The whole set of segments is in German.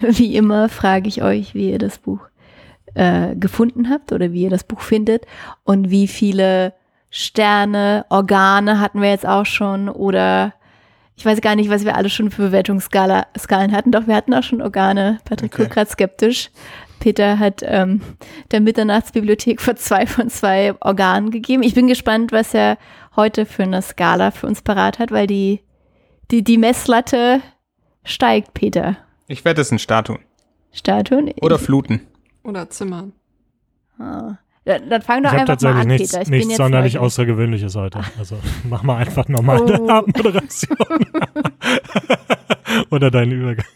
Wie immer frage ich euch, wie ihr das Buch äh, gefunden habt oder wie ihr das Buch findet und wie viele Sterne, Organe hatten wir jetzt auch schon oder ich weiß gar nicht, was wir alle schon für Bewertungsskalen hatten, doch wir hatten auch schon Organe. Patrick okay. gerade skeptisch. Peter hat ähm, der Mitternachtsbibliothek vor zwei von zwei Organen gegeben. Ich bin gespannt, was er heute für eine Skala für uns parat hat, weil die, die, die Messlatte steigt, Peter. Ich werde es in Statuen. Statuen? Oder Fluten. Oder Zimmern. Ah. Dann, dann fang doch ich einfach tatsächlich mal an, nichts, Peter. Ich nichts sonderlich. Außergewöhnliches heute. Also mach mal einfach nochmal Oh. eine Abmoderation. Oder deinen Übergang.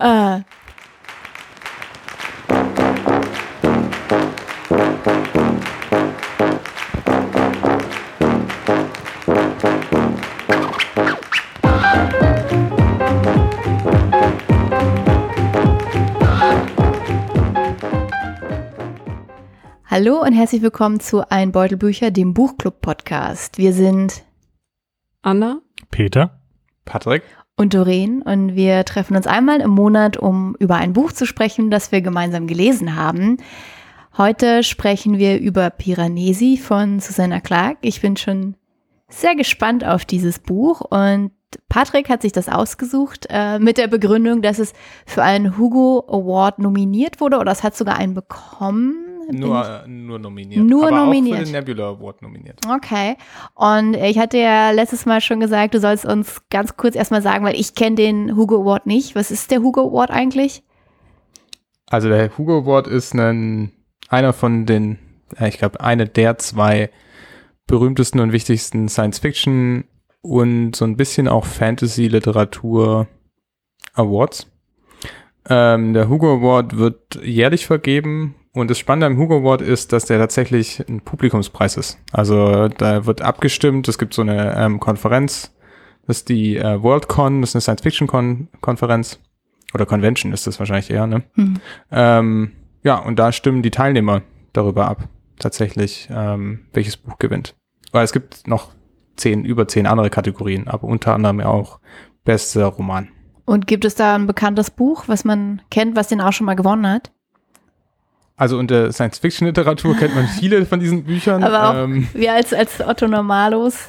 Ah. Hallo und herzlich willkommen zu Ein Beutelbücher, dem Buchclub-Podcast. Wir sind Anna? Peter? Patrick? und Doreen und wir treffen uns einmal im Monat, um über ein Buch zu sprechen, das wir gemeinsam gelesen haben. Heute sprechen wir über Piranesi von Susanna Clark. Ich bin schon sehr gespannt auf dieses Buch und Patrick hat sich das ausgesucht äh, mit der Begründung, dass es für einen Hugo Award nominiert wurde oder es hat sogar einen bekommen. Nur, äh, nur nominiert. Nur Aber nominiert. Auch für den Nebula Award nominiert. Okay. Und ich hatte ja letztes Mal schon gesagt, du sollst uns ganz kurz erstmal sagen, weil ich kenne den Hugo Award nicht. Was ist der Hugo Award eigentlich? Also der Hugo Award ist ein, einer von den, äh, ich glaube, eine der zwei berühmtesten und wichtigsten Science-Fiction und so ein bisschen auch Fantasy-Literatur Awards. Ähm, der Hugo Award wird jährlich vergeben und das Spannende am Hugo Award ist, dass der tatsächlich ein Publikumspreis ist. Also da wird abgestimmt, es gibt so eine ähm, Konferenz, das ist die äh, Worldcon, das ist eine Science-Fiction-Konferenz oder Convention ist das wahrscheinlich eher, ne? Hm. Ähm, ja, und da stimmen die Teilnehmer darüber ab, tatsächlich, ähm, welches Buch gewinnt. Weil es gibt noch zehn, über zehn andere Kategorien, aber unter anderem auch bester Roman. Und gibt es da ein bekanntes Buch, was man kennt, was den auch schon mal gewonnen hat? Also unter Science-Fiction-Literatur kennt man viele von diesen Büchern. Aber auch Ähm, wir als, als Otto Normalos.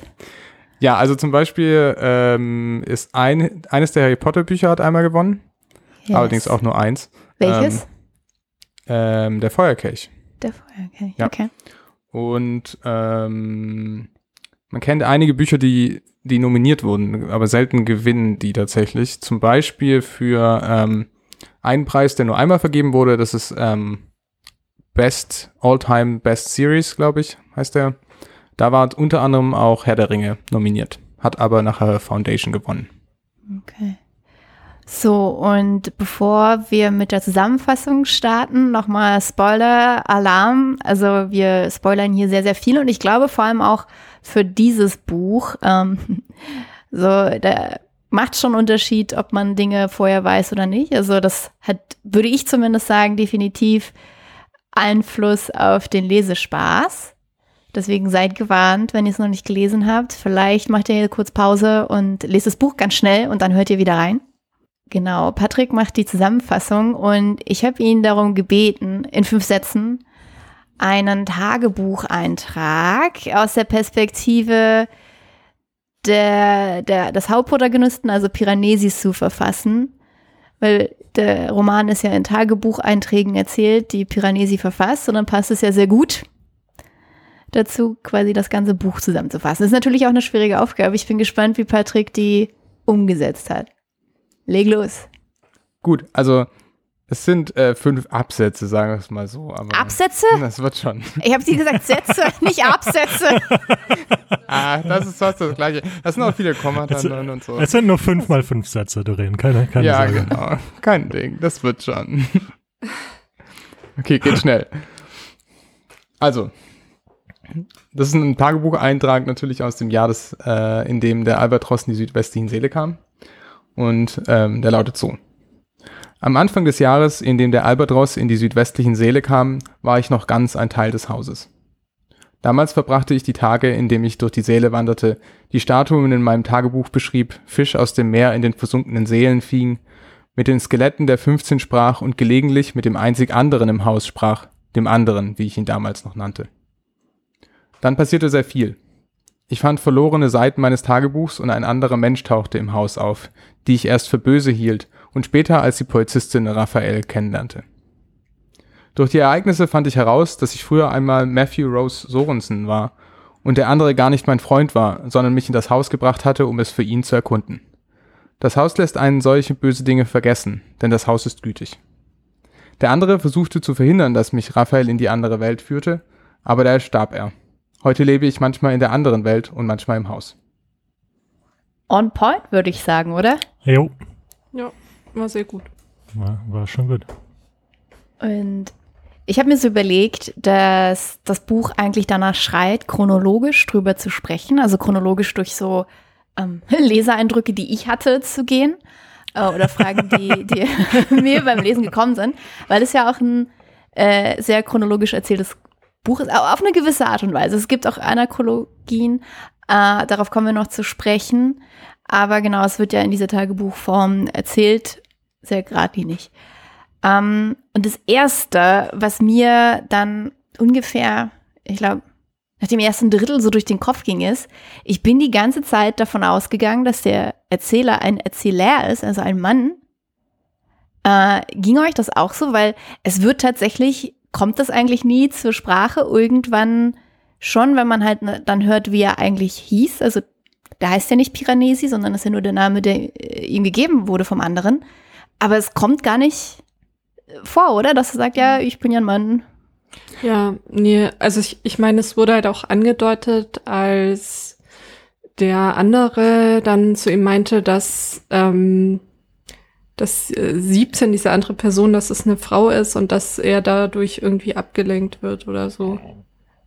ja, also zum Beispiel ähm, ist ein, eines der Harry Potter-Bücher hat einmal gewonnen, Yes. allerdings auch nur eins. Welches? Ähm, der Feuerkelch. Der Feuerkelch. Ja. Okay. Und ähm, man kennt einige Bücher, die, die nominiert wurden, aber selten gewinnen die tatsächlich. Zum Beispiel für ähm, einen Preis, der nur einmal vergeben wurde, das ist ähm, Best All-Time Best Series, glaube ich, heißt der. Da war unter anderem auch Herr der Ringe nominiert, hat aber nachher Foundation gewonnen. Okay. So, und bevor wir mit der Zusammenfassung starten, nochmal Spoiler-Alarm. Also wir spoilern hier sehr, sehr viel und ich glaube vor allem auch für dieses Buch. Ähm, so, da macht schon Unterschied, ob man Dinge vorher weiß oder nicht. Also das hat, würde ich zumindest sagen, definitiv Einfluss auf den Lesespaß. Deswegen seid gewarnt, wenn ihr es noch nicht gelesen habt. Vielleicht macht ihr hier kurz Pause und lest das Buch ganz schnell und dann hört ihr wieder rein. Genau, Patrick macht die Zusammenfassung und ich habe ihn darum gebeten, in fünf Sätzen einen Tagebucheintrag aus der Perspektive der, der, des Hauptprotagonisten, also Piranesis, zu verfassen. Weil der Roman ist ja in Tagebucheinträgen erzählt, die Piranesi verfasst, und dann passt es ja sehr gut dazu, quasi das ganze Buch zusammenzufassen. Das ist natürlich auch eine schwierige Aufgabe. Ich bin gespannt, wie Patrick die umgesetzt hat. Leg los. Gut, also es sind äh, fünf Absätze, sagen wir es mal so. Aber Absätze? Das wird schon. Ich habe sie gesagt Sätze, nicht Absätze. Ah, das ist fast das Gleiche. Das sind auch viele Kommata drin und so. es sind nur fünf mal fünf Sätze, Doreen. Keine, keine ja, Sorge. genau. Kein Ding. Das wird schon. Okay, geht schnell. Also, das ist ein Tagebucheintrag natürlich aus dem Jahr, des, äh, in dem der Albatros in die südwestlichen Seele kam. Und ähm, der lautet so. Am Anfang des Jahres, in dem der Albatros in die südwestlichen Seele kam, war ich noch ganz ein Teil des Hauses. Damals verbrachte ich die Tage, indem ich durch die Seele wanderte, die Statuen in meinem Tagebuch beschrieb, Fisch aus dem Meer in den versunkenen Seelen fing, mit den Skeletten der 15 sprach und gelegentlich mit dem einzig anderen im Haus sprach, dem anderen, wie ich ihn damals noch nannte. Dann passierte sehr viel. Ich fand verlorene Seiten meines Tagebuchs und ein anderer Mensch tauchte im Haus auf, die ich erst für böse hielt und später als die Polizistin Raphael kennenlernte. Durch die Ereignisse fand ich heraus, dass ich früher einmal Matthew Rose Sorensen war und der andere gar nicht mein Freund war, sondern mich in das Haus gebracht hatte, um es für ihn zu erkunden. Das Haus lässt einen solche böse Dinge vergessen, denn das Haus ist gütig. Der andere versuchte zu verhindern, dass mich Raphael in die andere Welt führte, aber da starb er. Heute lebe ich manchmal in der anderen Welt und manchmal im Haus. On point, würde ich sagen, oder? Jo, Ja, war sehr gut. war, war schon gut. Und ich habe mir so überlegt, dass das Buch eigentlich danach schreit, chronologisch drüber zu sprechen, also chronologisch durch so ähm, Leseeindrücke, die ich hatte, zu gehen äh, oder Fragen, die, die mir beim Lesen gekommen sind, weil es ja auch ein äh, sehr chronologisch erzähltes Buch ist, aber auf eine gewisse Art und Weise. Es gibt auch Anachronologien, äh, darauf kommen wir noch zu sprechen, aber genau, es wird ja in dieser Tagebuchform erzählt, sehr geradlinig. Ähm, und das Erste, was mir dann ungefähr, ich glaube, nach dem ersten Drittel so durch den Kopf ging, ist, ich bin die ganze Zeit davon ausgegangen, dass der Erzähler ein Erzähler ist, also ein Mann. Äh, ging euch das auch so? Weil es wird tatsächlich, kommt das eigentlich nie zur Sprache? Irgendwann schon, wenn man halt ne- dann hört, wie er eigentlich hieß. Also der heißt ja nicht Piranesi, sondern das ist ja nur der Name, der äh, ihm gegeben wurde vom anderen. Aber es kommt gar nicht vor, oder? Dass er sagt, ja, ich bin ja ein Mann. Ja, nee, also ich, ich meine, es wurde halt auch angedeutet, als der andere dann zu ihm meinte, dass, ähm, dass äh, 17, diese andere Person, dass es eine Frau ist und dass er dadurch irgendwie abgelenkt wird oder so.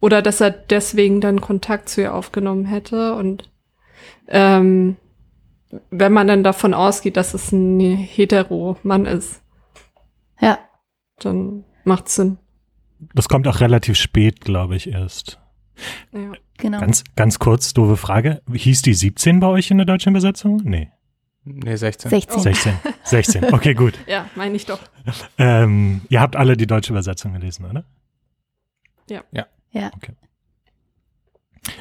Oder dass er deswegen dann Kontakt zu ihr aufgenommen hätte und ähm, wenn man dann davon ausgeht, dass es ein Hetero-Mann ist, Ja. dann macht's Sinn. Das kommt auch relativ spät, glaube ich, erst. Ja. Genau. Ganz, ganz kurz, doofe Frage. Hieß die 17 bei euch in der deutschen Übersetzung? Nee. Nee, 16. 16. 16. 16. Okay, gut. Ja, meine ich doch. Ähm, ihr habt alle die deutsche Übersetzung gelesen, oder? Ja. Ja. Ja. Okay.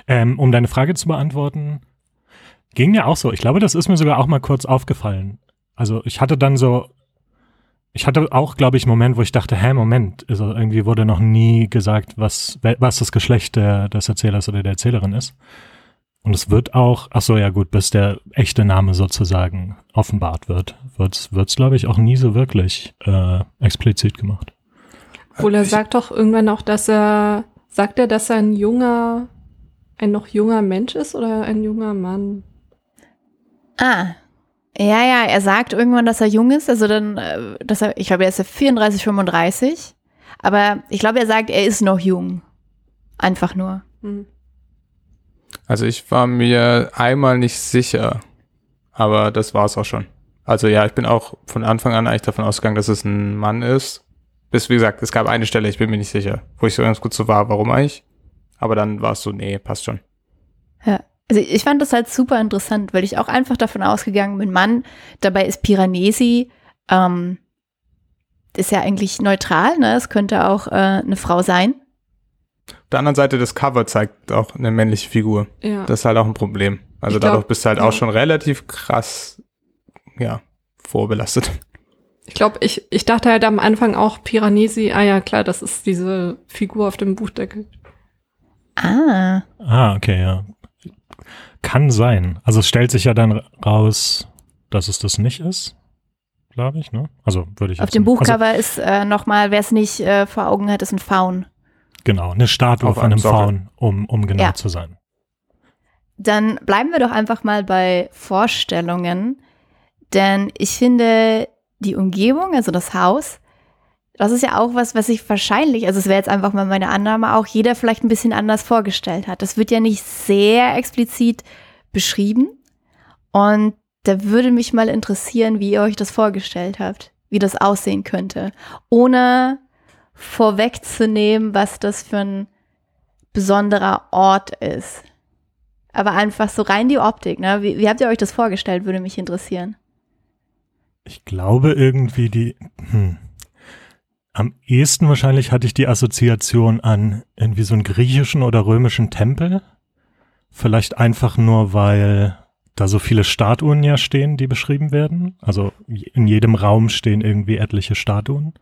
Ähm, um deine Frage zu beantworten, ging ja auch so. Ich glaube, das ist mir sogar auch mal kurz aufgefallen. Also ich hatte dann so, ich hatte auch, glaube ich, einen Moment, wo ich dachte, hä, Moment, also irgendwie wurde noch nie gesagt, was, was das Geschlecht der, des Erzählers oder der Erzählerin ist. Und es wird auch, ach so, ja gut, bis der echte Name sozusagen offenbart wird, wird's, wird's, glaube ich, auch nie so wirklich äh, explizit gemacht. Obwohl er Ich- sagt doch irgendwann auch, dass er, sagt er, dass er ein junger, ein noch junger Mensch ist oder ein junger Mann? Ah. Ja, ja, er sagt irgendwann, dass er jung ist, also dann, äh, dass er, ich glaube, er ist ja 34, 35. Aber ich glaube, er sagt, er ist noch jung. Einfach nur. Hm. Also ich war mir einmal nicht sicher, aber das war es auch schon. Also ja, ich bin auch von Anfang an eigentlich davon ausgegangen, dass es ein Mann ist. Bis, wie gesagt, es gab eine Stelle, ich bin mir nicht sicher, wo ich so ganz gut so war, warum eigentlich. Aber dann war es so, nee, passt schon. Ja. Also ich fand das halt super interessant, weil ich auch einfach davon ausgegangen bin, Mann, dabei ist Piranesi, ähm, ist ja eigentlich neutral, ne? Es könnte auch äh, eine Frau sein. Auf der anderen Seite, das Cover zeigt auch eine männliche Figur. Ja. Das ist halt auch ein Problem. Also glaub, dadurch bist du halt ja. auch schon relativ krass, ja, vorbelastet. Ich glaube, ich, ich dachte halt am Anfang auch Piranesi, ah ja, klar, das ist diese Figur auf dem Buchdeckel. Ah. Ah, okay, ja. Kann sein. Also es stellt sich ja dann raus, dass es das nicht ist, glaube ich, ne? Also würde ich Auf dem Also, Buchcover ist äh, nochmal, wer es nicht äh, vor Augen hat, ist ein Faun. genau, eine Statue Auf von einem einem Sockel. Faun, um, um genau Ja. zu sein. Dann bleiben wir doch einfach mal bei Vorstellungen, denn ich finde die Umgebung, also das Haus, das ist ja auch was, was sich wahrscheinlich, also es wäre jetzt einfach mal meine Annahme, auch jeder vielleicht ein bisschen anders vorgestellt hat. Das wird ja nicht sehr explizit beschrieben und da würde mich mal interessieren, wie ihr euch das vorgestellt habt, wie das aussehen könnte, ohne vorwegzunehmen, was das für ein besonderer Ort ist. Aber einfach so rein die Optik, ne? Wie, wie habt ihr euch das vorgestellt, würde mich interessieren. Ich glaube irgendwie die, hm. Am ehesten wahrscheinlich hatte ich die Assoziation an irgendwie so einen griechischen oder römischen Tempel. Vielleicht einfach nur, weil da so viele Statuen ja stehen, die beschrieben werden. Also in jedem Raum stehen irgendwie etliche Statuen.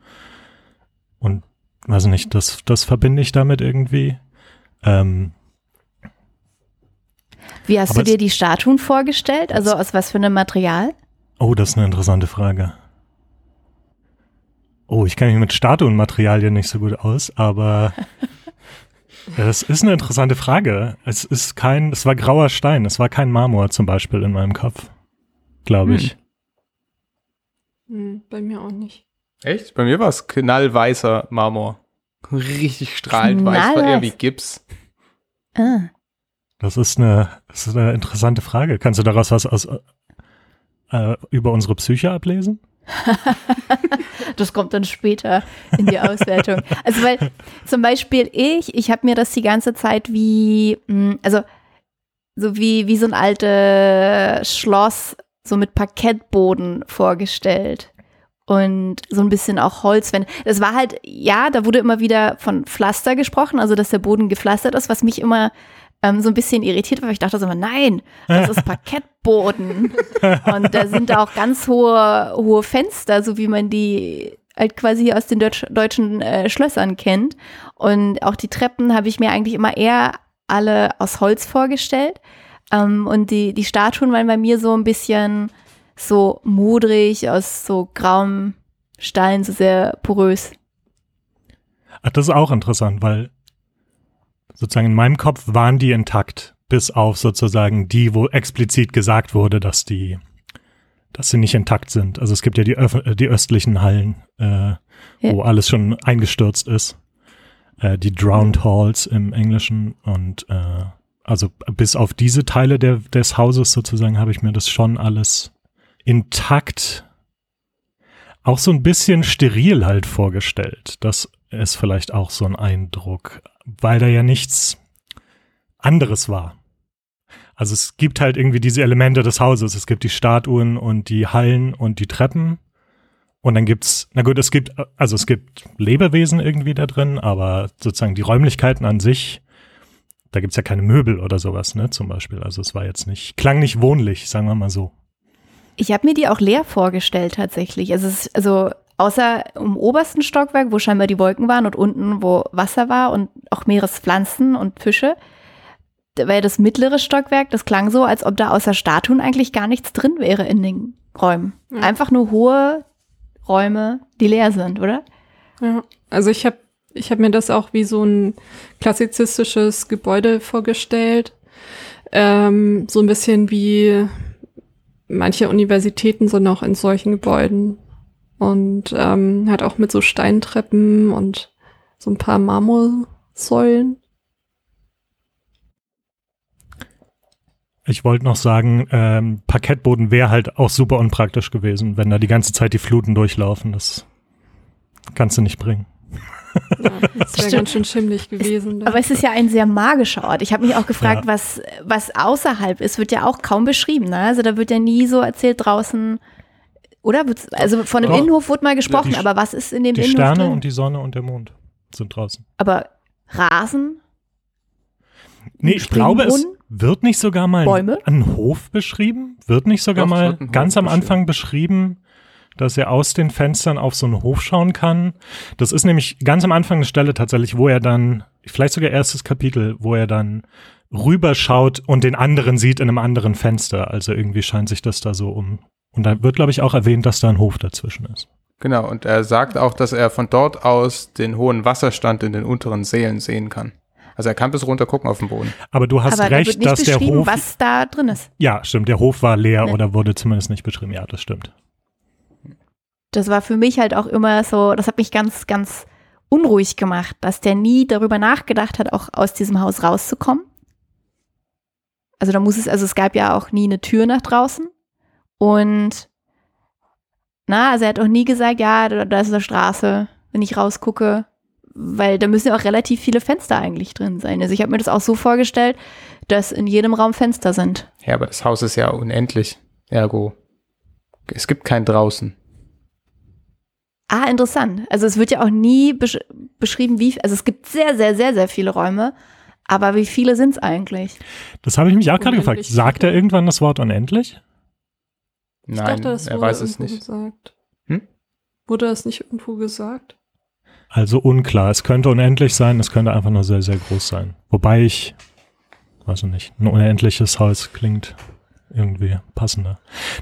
Und weiß nicht, das, das verbinde ich damit irgendwie. Ähm, Wie hast du dir die Statuen vorgestellt? Also aus was für einem Material? oh, das ist eine interessante Frage. Oh, ich kenne mich mit Statuenmaterialien nicht so gut aus, aber das ist eine interessante Frage. Es ist kein, es war grauer Stein, es war kein Marmor zum Beispiel in meinem Kopf, glaube ich. Hm, bei mir auch nicht. Echt? Bei mir war es knallweißer Marmor. Richtig strahlend weiß, war eher wie Gips. Ah. Das ist eine, das ist eine interessante Frage. Kannst du daraus was aus, äh, über unsere Psyche ablesen? Das kommt dann später in die Auswertung. Also weil zum Beispiel ich, ich habe mir das die ganze Zeit wie, mh, also so wie, wie so ein altes Schloss, so mit Parkettboden vorgestellt. Und so ein bisschen auch Holzwände. Das war halt, ja, da wurde immer wieder von Pflaster gesprochen, also dass der Boden gepflastert ist, was mich immer ähm, so ein bisschen irritiert war. weil Ich dachte so immer, nein, das ist Parkettboden. Und da sind auch ganz hohe, hohe Fenster, so wie man die halt quasi aus den Deutsch, deutschen äh, Schlössern kennt. Und auch die Treppen habe ich mir eigentlich immer eher alle aus Holz vorgestellt. Ähm, und die, die Statuen waren bei mir so ein bisschen so modrig, aus so grauem Stein, so sehr porös. Ach, das ist auch interessant, weil sozusagen in meinem Kopf waren die intakt, bis auf sozusagen die, wo explizit gesagt wurde, dass die, dass sie nicht intakt sind. Also es gibt ja die, Öff äh, die östlichen Hallen, äh, wo alles schon eingestürzt ist. Äh, die Drowned Halls im Englischen und äh, also bis auf diese Teile der, des Hauses sozusagen habe ich mir das schon alles intakt auch so ein bisschen steril halt vorgestellt. Das ist vielleicht auch so ein Eindruck, weil da ja nichts anderes war. Also es gibt halt irgendwie diese Elemente des Hauses. Es gibt die Statuen und die Hallen und die Treppen. Und dann gibt's, na gut, es gibt, also es gibt Lebewesen irgendwie da drin, aber sozusagen die Räumlichkeiten an sich, da gibt's ja keine Möbel oder sowas, ne, zum Beispiel. Also es war jetzt nicht, klang nicht wohnlich, sagen wir mal so. Ich habe mir die auch leer vorgestellt tatsächlich. Also, es also außer im obersten Stockwerk, wo scheinbar die Wolken waren und unten, wo Wasser war und auch Meerespflanzen und Fische, ja das mittlere Stockwerk, das klang so, als ob da außer Statuen eigentlich gar nichts drin wäre in den Räumen. Ja. Einfach nur hohe Räume, die leer sind, oder? Ja, also ich habe ich hab mir das auch wie so ein klassizistisches Gebäude vorgestellt. Ähm, so ein bisschen wie manche Universitäten sind auch in solchen Gebäuden. Und ähm, hat auch mit so Steintreppen und so ein paar Marmorsäulen. Ich wollte noch sagen, ähm, Parkettboden wäre halt auch super unpraktisch gewesen, wenn da die ganze Zeit die Fluten durchlaufen. Das kannst du nicht bringen. Ja, das wäre ganz schön schimmlig gewesen. da. Aber es ist ja ein sehr magischer Ort. Ich habe mich auch gefragt, Ja. was, was außerhalb ist, wird ja auch kaum beschrieben. Ne? Also da wird ja nie so erzählt draußen, oder? Wird's- Also von dem Doch. Innenhof wurde mal gesprochen, Die- aber was ist in dem Die Innenhof Sterne drin? und die Sonne und der Mond sind draußen. aber Rasen? Nee, ich glaube, es wird nicht sogar mal Bäume? ein Hof beschrieben. Wird nicht sogar Doch, mal ganz am beschrieben. Anfang beschrieben, dass er aus den Fenstern auf so einen Hof schauen kann. Das ist nämlich ganz am Anfang eine Stelle tatsächlich, wo er dann, vielleicht sogar erstes Kapitel, wo er dann rüberschaut und den anderen sieht in einem anderen Fenster. Also irgendwie scheint sich das da so um. Und da wird, glaube ich, auch erwähnt, dass da ein Hof dazwischen ist. Genau, und er sagt auch, dass er von dort aus den hohen Wasserstand in den unteren Seelen sehen kann. Also er kann bis runter gucken auf den Boden. Aber du hast aber da wird recht, nicht dass der beschrieben, Hof. was da drin ist. ja, stimmt, der Hof war leer Nee. oder wurde zumindest nicht beschrieben. Ja, das stimmt. Das war für mich halt auch immer so, das hat mich ganz, ganz unruhig gemacht, dass der nie darüber nachgedacht hat, auch aus diesem Haus rauszukommen. Also da muss es, also es gab ja auch nie eine Tür nach draußen. Und na, also er hat auch nie gesagt, ja, da, da ist eine Straße, wenn ich rausgucke, weil da müssen ja auch relativ viele Fenster eigentlich drin sein. Also ich habe mir das auch so vorgestellt, dass in jedem Raum Fenster sind. Ja, aber das Haus ist ja unendlich. Ergo Es gibt kein draußen. Ah, interessant. Also es wird ja auch nie besch beschrieben, wie, also es gibt sehr, sehr, sehr, sehr viele Räume, aber wie viele sind es eigentlich? Das habe ich mich auch gerade gefragt. Sagt er irgendwann das Wort unendlich? Ich Nein, dachte, das er wurde weiß es irgendwo nicht. Gesagt. Hm? Wurde das nicht irgendwo gesagt? Also unklar. Es könnte unendlich sein, es könnte einfach nur sehr, sehr groß sein. Wobei ich, weiß ich nicht, ein unendliches Haus klingt irgendwie passender.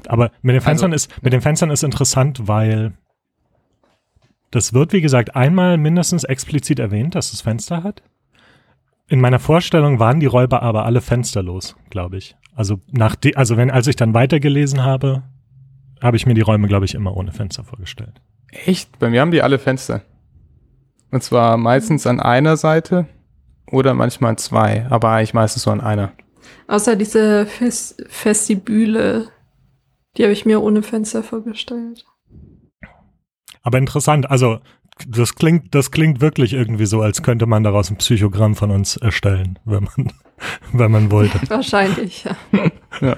Aber mit den Fenstern Also, ist, mit den Fenstern ist interessant, weil das wird, wie gesagt, einmal mindestens explizit erwähnt, dass es Fenster hat. In meiner Vorstellung waren die Räuber aber alle fensterlos, glaube ich. Also nach die, also wenn, als ich dann weitergelesen habe, habe ich mir die Räume, glaube ich, immer ohne Fenster vorgestellt. Echt? Bei mir haben die alle Fenster. Und zwar meistens an einer Seite oder manchmal an zwei, aber eigentlich meistens so an einer. Außer diese Fes Vestibüle, die habe ich mir ohne Fenster vorgestellt. Aber interessant, also das klingt, das klingt wirklich irgendwie so, als könnte man daraus ein Psychogramm von uns erstellen, wenn man, wenn man wollte. Wahrscheinlich, ja.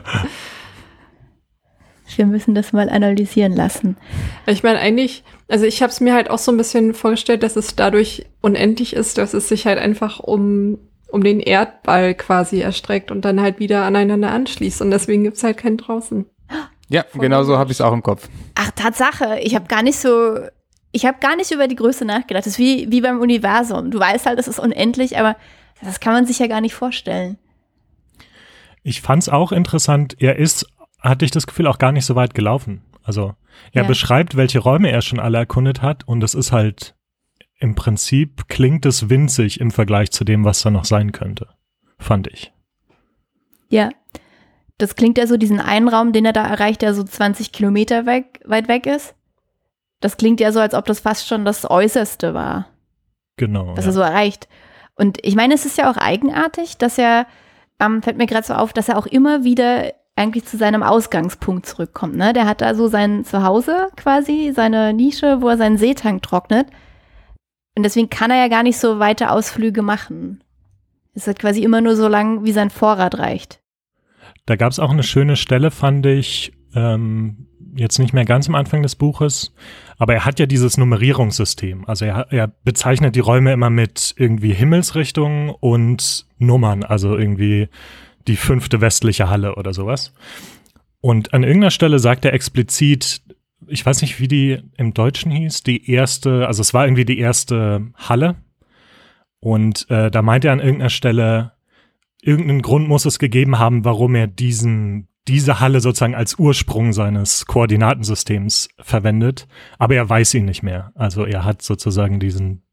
Wir müssen das mal analysieren lassen. Ich meine, eigentlich, also ich habe es mir halt auch so ein bisschen vorgestellt, dass es dadurch unendlich ist, dass es sich halt einfach um, um den Erdball quasi erstreckt und dann halt wieder aneinander anschließt. Und deswegen gibt's halt keinen draußen. Ja, Voll genau so habe ich es auch im Kopf. Ach, Tatsache, ich habe gar nicht so, ich habe gar nicht über die Größe nachgedacht. Das ist wie, wie beim Universum. Du weißt halt, es ist unendlich, aber das kann man sich ja gar nicht vorstellen. Ich fand's auch interessant, er ist, hatte ich das Gefühl, auch gar nicht so weit gelaufen. Also er Ja. beschreibt, welche Räume er schon alle erkundet hat und es ist halt im Prinzip klingt es winzig im Vergleich zu dem, was da noch sein könnte. Fand ich. Ja. Das klingt ja so, diesen einen Raum, den er da erreicht, der so 20 Kilometer weg, weit weg ist. Das klingt ja so, als ob das fast schon das Äußerste war, Genau. was ja. er so erreicht. Und ich meine, es ist ja auch eigenartig, dass er, ähm, fällt mir gerade so auf, dass er auch immer wieder eigentlich zu seinem Ausgangspunkt zurückkommt. Ne? Der hat da so sein Zuhause quasi, seine Nische, wo er seinen Seetank trocknet. Und deswegen kann er ja gar nicht so weite Ausflüge machen. Es ist quasi immer nur so lang, wie sein Vorrat reicht. Da gab es auch eine schöne Stelle, fand ich, ähm, jetzt nicht mehr ganz am Anfang des Buches, aber er hat ja dieses Nummerierungssystem. Also er, er bezeichnet die Räume immer mit irgendwie Himmelsrichtungen und Nummern, also irgendwie die fünfte westliche Halle oder sowas. Und an irgendeiner Stelle sagt er explizit, ich weiß nicht, wie die im Deutschen hieß, die erste, also es war irgendwie die erste Halle. Und äh, da meint er an irgendeiner Stelle, irgendeinen Grund muss es gegeben haben, warum er diesen, diese Halle sozusagen als Ursprung seines Koordinatensystems verwendet, aber er weiß ihn nicht mehr. Also er hat sozusagen diesen,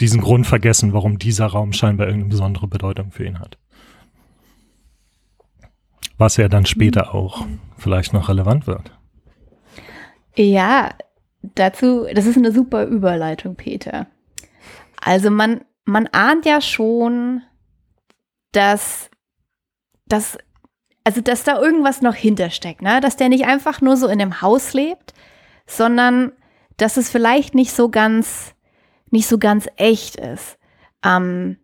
diesen Grund vergessen, warum dieser Raum scheinbar irgendeine besondere Bedeutung für ihn hat. Was ja dann später auch vielleicht noch relevant wird. Ja, dazu, das ist eine super Überleitung, Peter. Also man, man ahnt ja schon, dass, dass, also dass da irgendwas noch hintersteckt, ne? Dass der nicht einfach nur so in dem Haus lebt, sondern dass es vielleicht nicht so ganz, nicht so ganz echt ist. Ähm,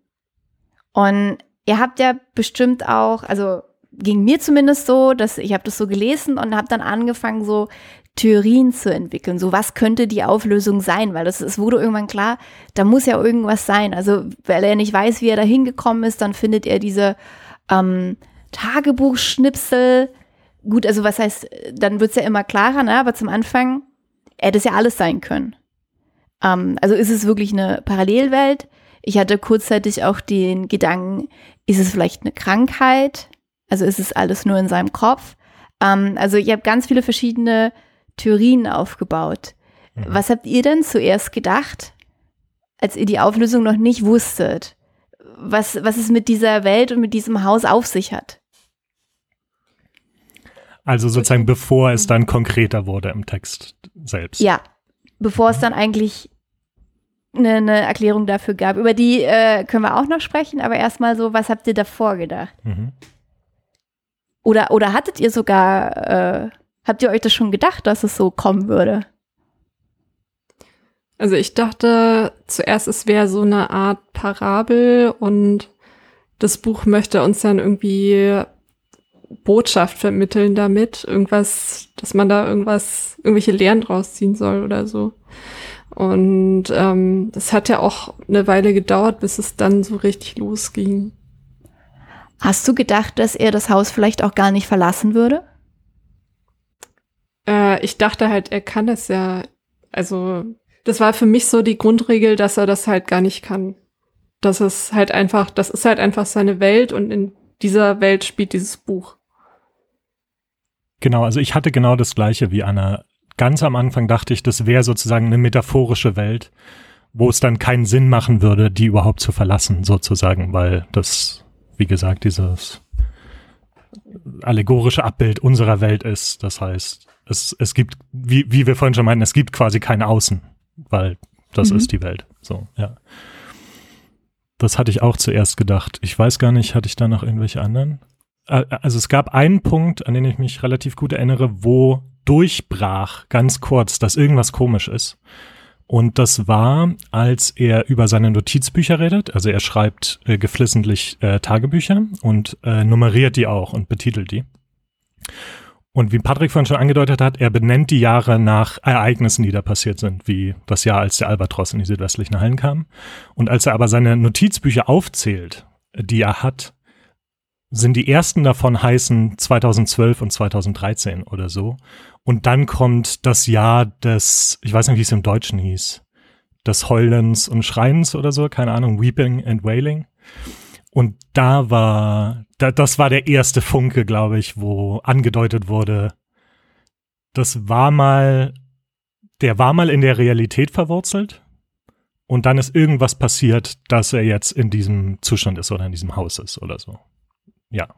und ihr habt ja bestimmt auch, also ging mir zumindest so, dass ich habe das so gelesen und habe dann angefangen, so Theorien zu entwickeln. So, was könnte die Auflösung sein? Weil es wurde irgendwann klar, da muss ja irgendwas sein. Also, weil er nicht weiß, wie er da hingekommen ist, dann findet er diese ähm, Tagebuchschnipsel. Gut, also was heißt, dann wird es ja immer klarer, ne? aber zum Anfang hätte es ja alles sein können. Ähm, also ist es wirklich eine Parallelwelt? Ich hatte kurzzeitig auch den Gedanken, ist es vielleicht eine Krankheit? Also ist es alles nur in seinem Kopf? Ähm, also ich habe ganz viele verschiedene Theorien aufgebaut. Mhm. Was habt ihr denn zuerst gedacht, als ihr die Auflösung noch nicht wusstet? Was, was es mit dieser Welt und mit diesem Haus auf sich hat? Also sozusagen bevor es dann konkreter wurde im Text selbst. Ja, bevor es dann eigentlich eine, eine Erklärung dafür gab. Über die äh, können wir auch noch sprechen, aber erstmal so, was habt ihr davor gedacht? Mhm. Oder, oder hattet ihr sogar, äh, habt ihr euch das schon gedacht, dass es so kommen würde? Also ich dachte zuerst, es wäre so eine Art Parabel und das Buch möchte uns dann irgendwie Botschaft vermitteln damit, irgendwas, dass man da irgendwas, irgendwelche Lehren draus ziehen soll oder so. Und ähm, das hat ja auch eine Weile gedauert, bis es dann so richtig losging. Hast du gedacht, dass er das Haus vielleicht auch gar nicht verlassen würde? Äh, ich dachte halt, er kann es ja. Also, das war für mich so die Grundregel, dass er das halt gar nicht kann. Das ist halt einfach, das ist halt einfach seine Welt und in dieser Welt spielt dieses Buch. Genau, also ich hatte genau das gleiche wie Anna. Ganz am Anfang dachte ich, das wäre sozusagen eine metaphorische Welt, wo es dann keinen Sinn machen würde, die überhaupt zu verlassen, sozusagen, weil das, wie gesagt, dieses allegorische Abbild unserer Welt ist. Das heißt, es, es gibt, wie, wie wir vorhin schon meinten, es gibt quasi kein Außen, weil das mhm. ist die Welt. So, ja. Das hatte ich auch zuerst gedacht. Ich weiß gar nicht, hatte ich da noch irgendwelche anderen? Also es gab einen Punkt, an den ich mich relativ gut erinnere, wo durchbrach, ganz kurz, dass irgendwas komisch ist. Und das war, als er über seine Notizbücher redet. Also er schreibt äh, geflissentlich äh, Tagebücher und äh, nummeriert die auch und betitelt die. Und wie Patrick vorhin schon angedeutet hat, er benennt die Jahre nach Ereignissen, die da passiert sind, wie das Jahr, als der Albatros in die südwestlichen Hallen kam. Und als er aber seine Notizbücher aufzählt, die er hat, sind die ersten davon heißen 2012 und 2013 oder so. Und dann kommt das Jahr des, ich weiß nicht, wie es im Deutschen hieß, des Heulens und Schreiens oder so, keine Ahnung, Weeping and Wailing. Und da war, da, das war der erste Funke, glaube ich, wo angedeutet wurde, das war mal, der war mal in der Realität verwurzelt. Und dann ist irgendwas passiert, dass er jetzt in diesem Zustand ist oder in diesem Haus ist oder so. Ja.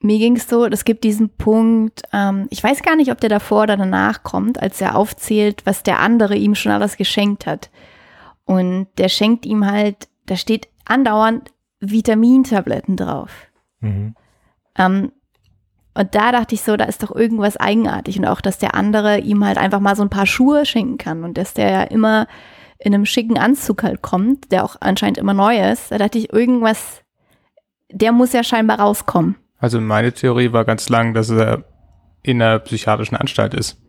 Mir ging es so, es gibt diesen Punkt, ähm, ich weiß gar nicht, ob der davor oder danach kommt, als er aufzählt, was der andere ihm schon alles geschenkt hat. Und der schenkt ihm halt, da steht andauernd Vitamintabletten drauf. Mhm. Ähm, und da dachte ich so, da ist doch irgendwas eigenartig und auch, dass der andere ihm halt einfach mal so ein paar Schuhe schenken kann und dass der ja immer in einem schicken Anzug halt kommt, der auch anscheinend immer neu ist. Da dachte ich, irgendwas, der muss ja scheinbar rauskommen. Also meine Theorie war ganz lang, dass er in einer psychiatrischen Anstalt ist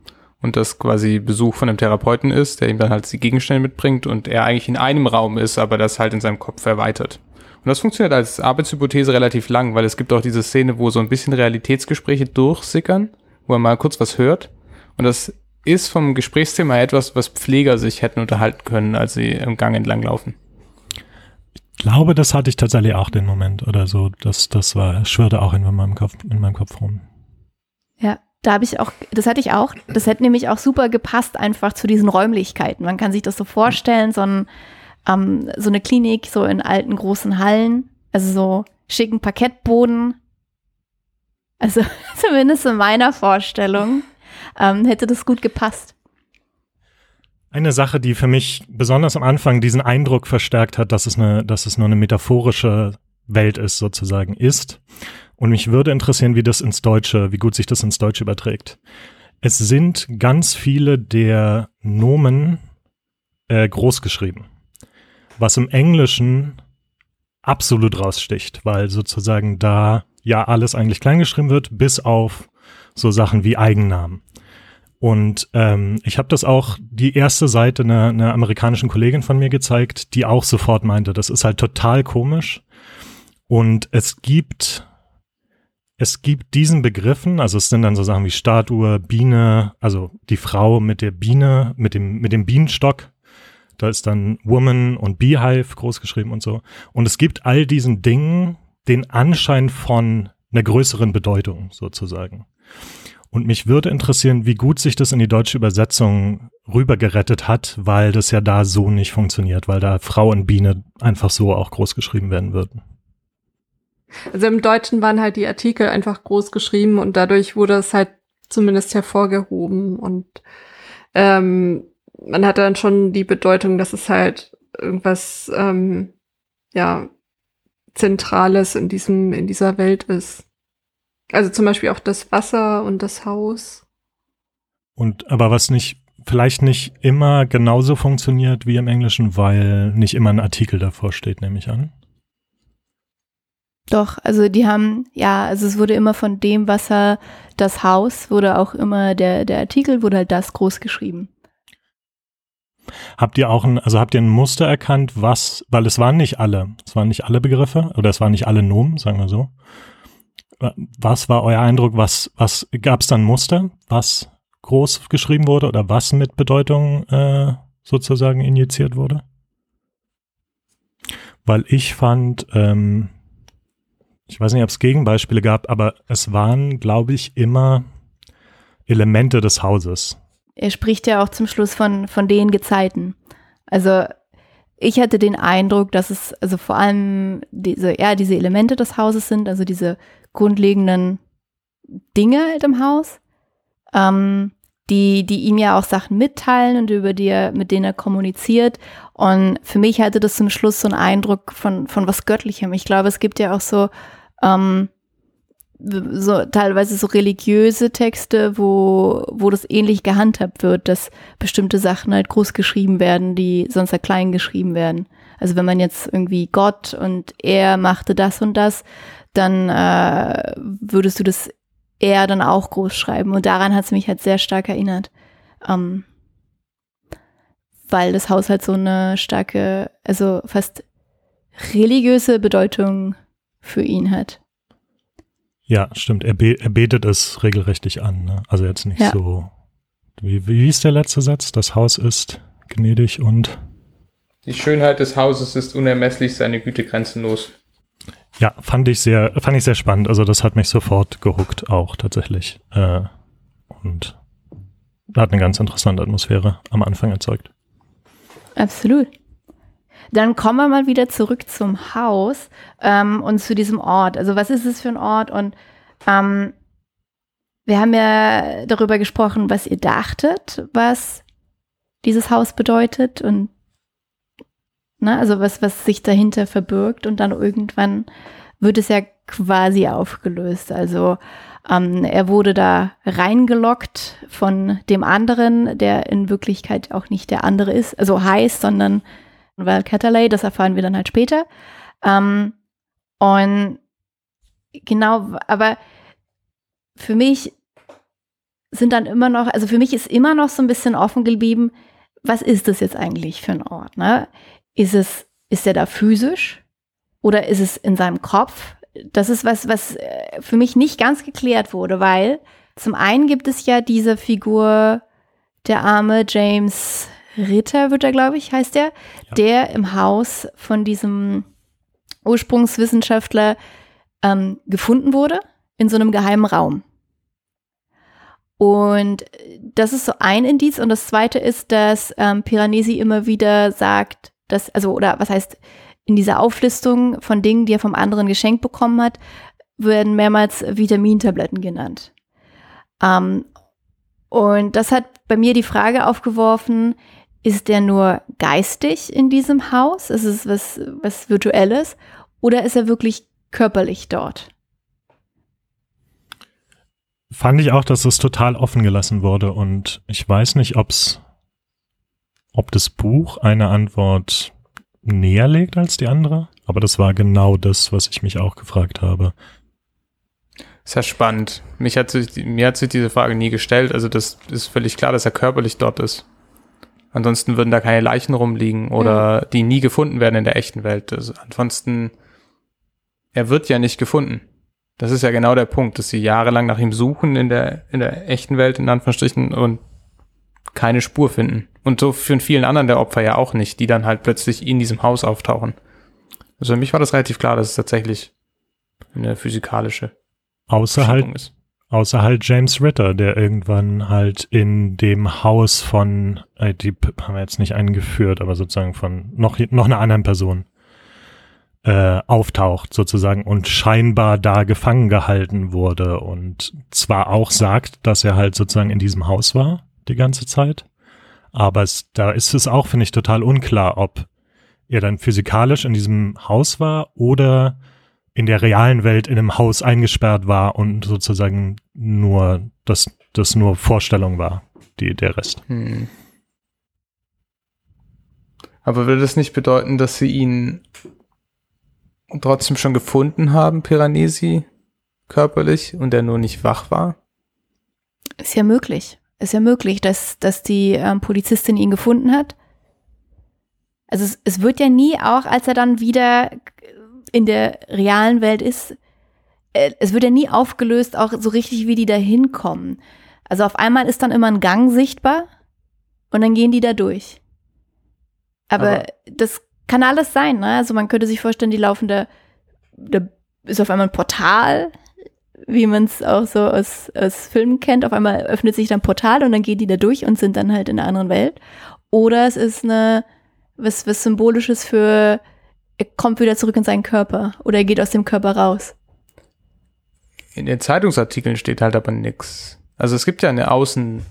und das quasi Besuch von einem Therapeuten ist, der ihm dann halt die Gegenstände mitbringt und er eigentlich in einem Raum ist, aber das halt in seinem Kopf erweitert. Und das funktioniert als Arbeitshypothese relativ lang, weil es gibt auch diese Szene, wo so ein bisschen Realitätsgespräche durchsickern, wo er mal kurz was hört. Und das ist vom Gesprächsthema etwas, was Pfleger sich hätten unterhalten können, als sie im Gang entlang laufen. Ich glaube, das hatte ich tatsächlich auch den Moment oder so. Das, das war, schwirrte auch in meinem Kopf, in meinem Kopf rum. Ja, da habe ich auch, das hatte ich auch, das hätte nämlich auch super gepasst einfach zu diesen Räumlichkeiten. Man kann sich das so vorstellen, so, ein, ähm, so eine Klinik, so in alten großen Hallen, also so schicken Parkettboden. Also zumindest in meiner Vorstellung ähm, hätte das gut gepasst. Eine Sache, die für mich besonders am Anfang diesen Eindruck verstärkt hat, dass es, eine, dass es nur eine metaphorische Welt ist, sozusagen, ist, und mich würde interessieren, wie das ins Deutsche, wie gut sich das ins Deutsche überträgt. Es sind ganz viele der Nomen äh, groß geschrieben, was im Englischen absolut raussticht, weil sozusagen da ja alles eigentlich kleingeschrieben wird, bis auf so Sachen wie Eigennamen. Und ähm, ich habe das auch die erste Seite einer, einer amerikanischen Kollegin von mir gezeigt, die auch sofort meinte, das ist halt total komisch. Und es gibt es gibt diesen Begriffen, also es sind dann so Sachen wie Statue, Biene, also die Frau mit der Biene, mit dem, mit dem Bienenstock. Da ist dann Woman und Beehive großgeschrieben und so. Und es gibt all diesen Dingen den Anschein von einer größeren Bedeutung sozusagen. Und mich würde interessieren, wie gut sich das in die deutsche Übersetzung rübergerettet hat, weil das ja da so nicht funktioniert, weil da Frau und Biene einfach so auch groß geschrieben werden würden. Also im Deutschen waren halt die Artikel einfach groß geschrieben und dadurch wurde es halt zumindest hervorgehoben und ähm, man hat dann schon die Bedeutung, dass es halt irgendwas ähm, ja Zentrales in diesem in dieser Welt ist. Also zum Beispiel auch das Wasser und das Haus. Und aber was nicht vielleicht nicht immer genauso funktioniert wie im Englischen, weil nicht immer ein Artikel davor steht, nehme ich an. Doch, also die haben, ja, also es wurde immer von dem Wasser, das Haus, wurde auch immer der, der Artikel, wurde halt das groß geschrieben. Habt ihr auch ein, also habt ihr ein Muster erkannt, was, weil es waren nicht alle, es waren nicht alle Begriffe oder es waren nicht alle Nomen, sagen wir so. Was war euer Eindruck, was, was gab es dann Muster, was groß geschrieben wurde oder was mit Bedeutung äh, sozusagen injiziert wurde? Weil ich fand, ähm, ich weiß nicht, ob es Gegenbeispiele gab, aber es waren, glaube ich, immer Elemente des Hauses. Er spricht ja auch zum Schluss von, von den Gezeiten. Also ich hatte den Eindruck, dass es also vor allem diese, ja, diese Elemente des Hauses sind, also diese grundlegenden Dinge halt im Haus, ähm, die, die ihm ja auch Sachen mitteilen und über die er, mit denen er kommuniziert. Und für mich hatte das zum Schluss so einen Eindruck von, von was Göttlichem. Ich glaube, es gibt ja auch so ähm, so teilweise so religiöse Texte, wo, wo das ähnlich gehandhabt wird, dass bestimmte Sachen halt groß geschrieben werden, die sonst halt klein geschrieben werden. Also wenn man jetzt irgendwie Gott und er machte das und das, dann äh, würdest du das eher dann auch groß schreiben. Und daran hat es mich halt sehr stark erinnert. Ähm, weil das Haus halt so eine starke, also fast religiöse Bedeutung für ihn hat. Ja, stimmt. Er, be er betet es regelrechtlich an. Ne? Also jetzt nicht ja. so. Wie, wie ist der letzte Satz? Das Haus ist gnädig und. Die Schönheit des Hauses ist unermesslich, seine Güte grenzenlos. Ja, fand ich sehr, fand ich sehr spannend. Also das hat mich sofort gehuckt, auch tatsächlich. Äh, und hat eine ganz interessante Atmosphäre am Anfang erzeugt. Absolut. Dann kommen wir mal wieder zurück zum Haus ähm, und zu diesem Ort. Also was ist es für ein Ort? Und ähm, wir haben ja darüber gesprochen, was ihr dachtet, was dieses Haus bedeutet und ne, also was, was sich dahinter verbirgt und dann irgendwann wird es ja quasi aufgelöst. Also ähm, er wurde da reingelockt von dem anderen, der in Wirklichkeit auch nicht der andere ist, also heißt, sondern Val Catalay, das erfahren wir dann halt später. Ähm, und genau, aber für mich sind dann immer noch, also für mich ist immer noch so ein bisschen offen geblieben, was ist das jetzt eigentlich für ein Ort? Ne? Ist es, ist er da physisch oder ist es in seinem Kopf? Das ist was, was äh, für mich nicht ganz geklärt wurde, weil zum einen gibt es ja diese Figur, der arme James Ritter wird er, glaube ich, heißt er, ja. der im Haus von diesem Ursprungswissenschaftler ähm, gefunden wurde, in so einem geheimen Raum. Und das ist so ein Indiz. Und das zweite ist, dass ähm, Piranesi immer wieder sagt, dass, also, oder was heißt, in dieser Auflistung von Dingen, die er vom anderen geschenkt bekommen hat, werden mehrmals Vitamintabletten genannt. Ähm, und das hat bei mir die Frage aufgeworfen, ist der nur geistig in diesem Haus? Ist es was, was Virtuelles? Oder ist er wirklich körperlich dort? Fand ich auch, dass es total offen gelassen wurde und ich weiß nicht, ob's, ob das Buch eine Antwort näher legt als die andere, aber das war genau das, was ich mich auch gefragt habe. Ist ja spannend. Mich hat sich, mir hat sich diese Frage nie gestellt. Also das ist völlig klar, dass er körperlich dort ist. Ansonsten würden da keine Leichen rumliegen oder mhm. die nie gefunden werden in der echten Welt. Also ansonsten, er wird ja nicht gefunden. Das ist ja genau der Punkt, dass sie jahrelang nach ihm suchen in der, in der echten Welt, in Anführungsstrichen, und keine Spur finden. Und so für vielen anderen der Opfer ja auch nicht, die dann halt plötzlich in diesem Haus auftauchen. Also für mich war das relativ klar, dass es tatsächlich eine physikalische Außer halt, ist. Außer halt James Ritter, der irgendwann halt in dem Haus von, äh, die haben wir jetzt nicht eingeführt, aber sozusagen von noch, noch einer anderen Person äh, auftaucht sozusagen und scheinbar da gefangen gehalten wurde und zwar auch sagt, dass er halt sozusagen in diesem Haus war die ganze Zeit, aber es, da ist es auch, finde ich, total unklar, ob er dann physikalisch in diesem Haus war oder in der realen Welt in einem Haus eingesperrt war und sozusagen nur das, das nur Vorstellung war, die, der Rest. Hm. Aber würde das nicht bedeuten, dass sie ihn trotzdem schon gefunden haben, Piranesi, körperlich, und er nur nicht wach war? Ist ja möglich. Ist ja möglich, dass, dass die ähm, Polizistin ihn gefunden hat. Also es, es wird ja nie, auch als er dann wieder in der realen Welt ist, äh, es wird ja nie aufgelöst, auch so richtig, wie die da hinkommen. Also auf einmal ist dann immer ein Gang sichtbar und dann gehen die da durch. Aber, Aber das kann alles sein, ne? Also man könnte sich vorstellen, die laufen da, da ist auf einmal ein Portal, wie man es auch so aus, aus Filmen kennt. Auf einmal öffnet sich dann ein Portal und dann gehen die da durch und sind dann halt in einer anderen Welt. Oder es ist eine, was, was Symbolisches für, er kommt wieder zurück in seinen Körper oder er geht aus dem Körper raus. In den Zeitungsartikeln steht halt aber nichts. Also es gibt ja eine Außen,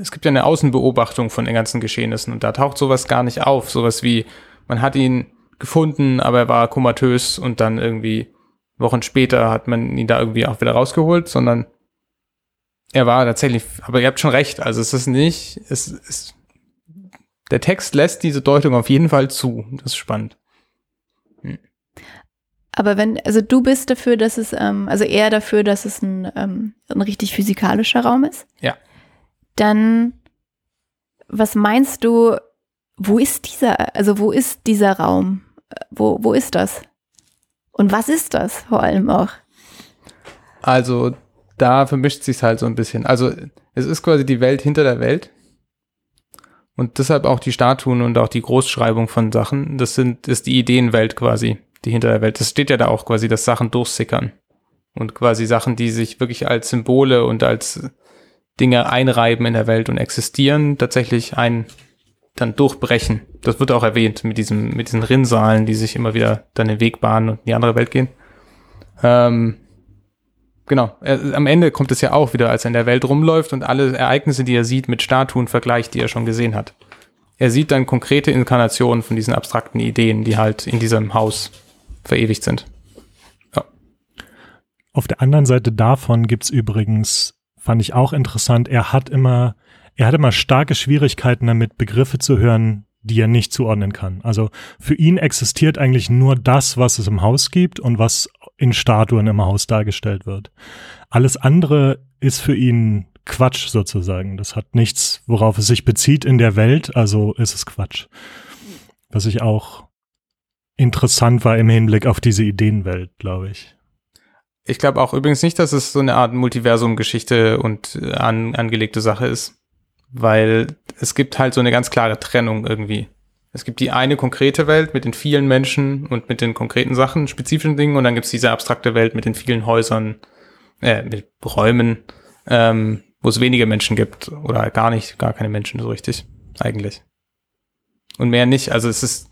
es gibt ja eine Außenbeobachtung von den ganzen Geschehnissen und da taucht sowas gar nicht auf. Sowas wie, man hat ihn gefunden, aber er war komatös und dann irgendwie Wochen später hat man ihn da irgendwie auch wieder rausgeholt, sondern er war tatsächlich, aber ihr habt schon recht, also es ist nicht, es ist, der Text lässt diese Deutung auf jeden Fall zu. Das ist spannend. Hm. Aber wenn, also du bist dafür, dass es, ähm, also eher dafür, dass es ein, ähm, ein richtig physikalischer Raum ist? Ja. Dann, was meinst du, wo ist dieser, also wo ist dieser Raum? Wo, wo ist das? Und was ist das vor allem auch? Also, da vermischt sich halt so ein bisschen. Also, es ist quasi die Welt hinter der Welt. Und deshalb auch die Statuen und auch die Großschreibung von Sachen. Das sind, ist die Ideenwelt quasi, die hinter der Welt. Das steht ja da auch quasi, dass Sachen durchsickern. Und quasi Sachen, die sich wirklich als Symbole und als Dinge einreiben in der Welt und existieren, tatsächlich ein dann durchbrechen. Das wird auch erwähnt mit diesem, mit diesen Rinnsalen, die sich immer wieder dann den Weg bahnen und in die andere Welt gehen. Ähm, genau. Er, am Ende kommt es ja auch wieder, als er in der Welt rumläuft und alle Ereignisse, die er sieht, mit Statuen vergleicht, die er schon gesehen hat. Er sieht dann konkrete Inkarnationen von diesen abstrakten Ideen, die halt in diesem Haus verewigt sind. Ja. Auf der anderen Seite davon gibt's übrigens, fand ich auch interessant, er hat immer, er hat immer starke Schwierigkeiten damit, Begriffe zu hören, die er nicht zuordnen kann. Also für ihn existiert eigentlich nur das, was es im Haus gibt und was in Statuen im Haus dargestellt wird. Alles andere ist für ihn Quatsch sozusagen. Das hat nichts, worauf es sich bezieht in der Welt, also ist es Quatsch. Was ich auch interessant war im Hinblick auf diese Ideenwelt, glaube ich. Ich glaube auch übrigens nicht, dass es so eine Art Multiversum-Geschichte und äh, an, angelegte Sache ist weil es gibt halt so eine ganz klare Trennung irgendwie. Es gibt die eine konkrete Welt mit den vielen Menschen und mit den konkreten Sachen, spezifischen Dingen, und dann gibt es diese abstrakte Welt mit den vielen Häusern, äh, mit Räumen, ähm, wo es wenige Menschen gibt oder gar nicht, gar keine Menschen so richtig, eigentlich. Und mehr nicht. Also es ist,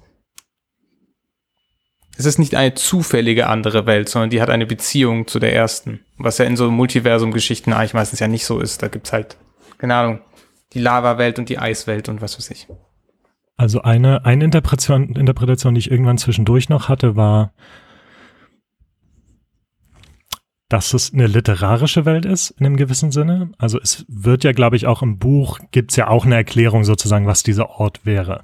es ist nicht eine zufällige andere Welt, sondern die hat eine Beziehung zu der ersten. Was ja in so Multiversum-Geschichten eigentlich meistens ja nicht so ist. Da gibt's halt, keine Ahnung, die Lava-Welt und die Eiswelt und was weiß ich. Also eine, eine Interpretation, Interpretation, die ich irgendwann zwischendurch noch hatte, war, dass es eine literarische Welt ist in einem gewissen Sinne. Also es wird ja, glaube ich, auch im Buch gibt es ja auch eine Erklärung sozusagen, was dieser Ort wäre.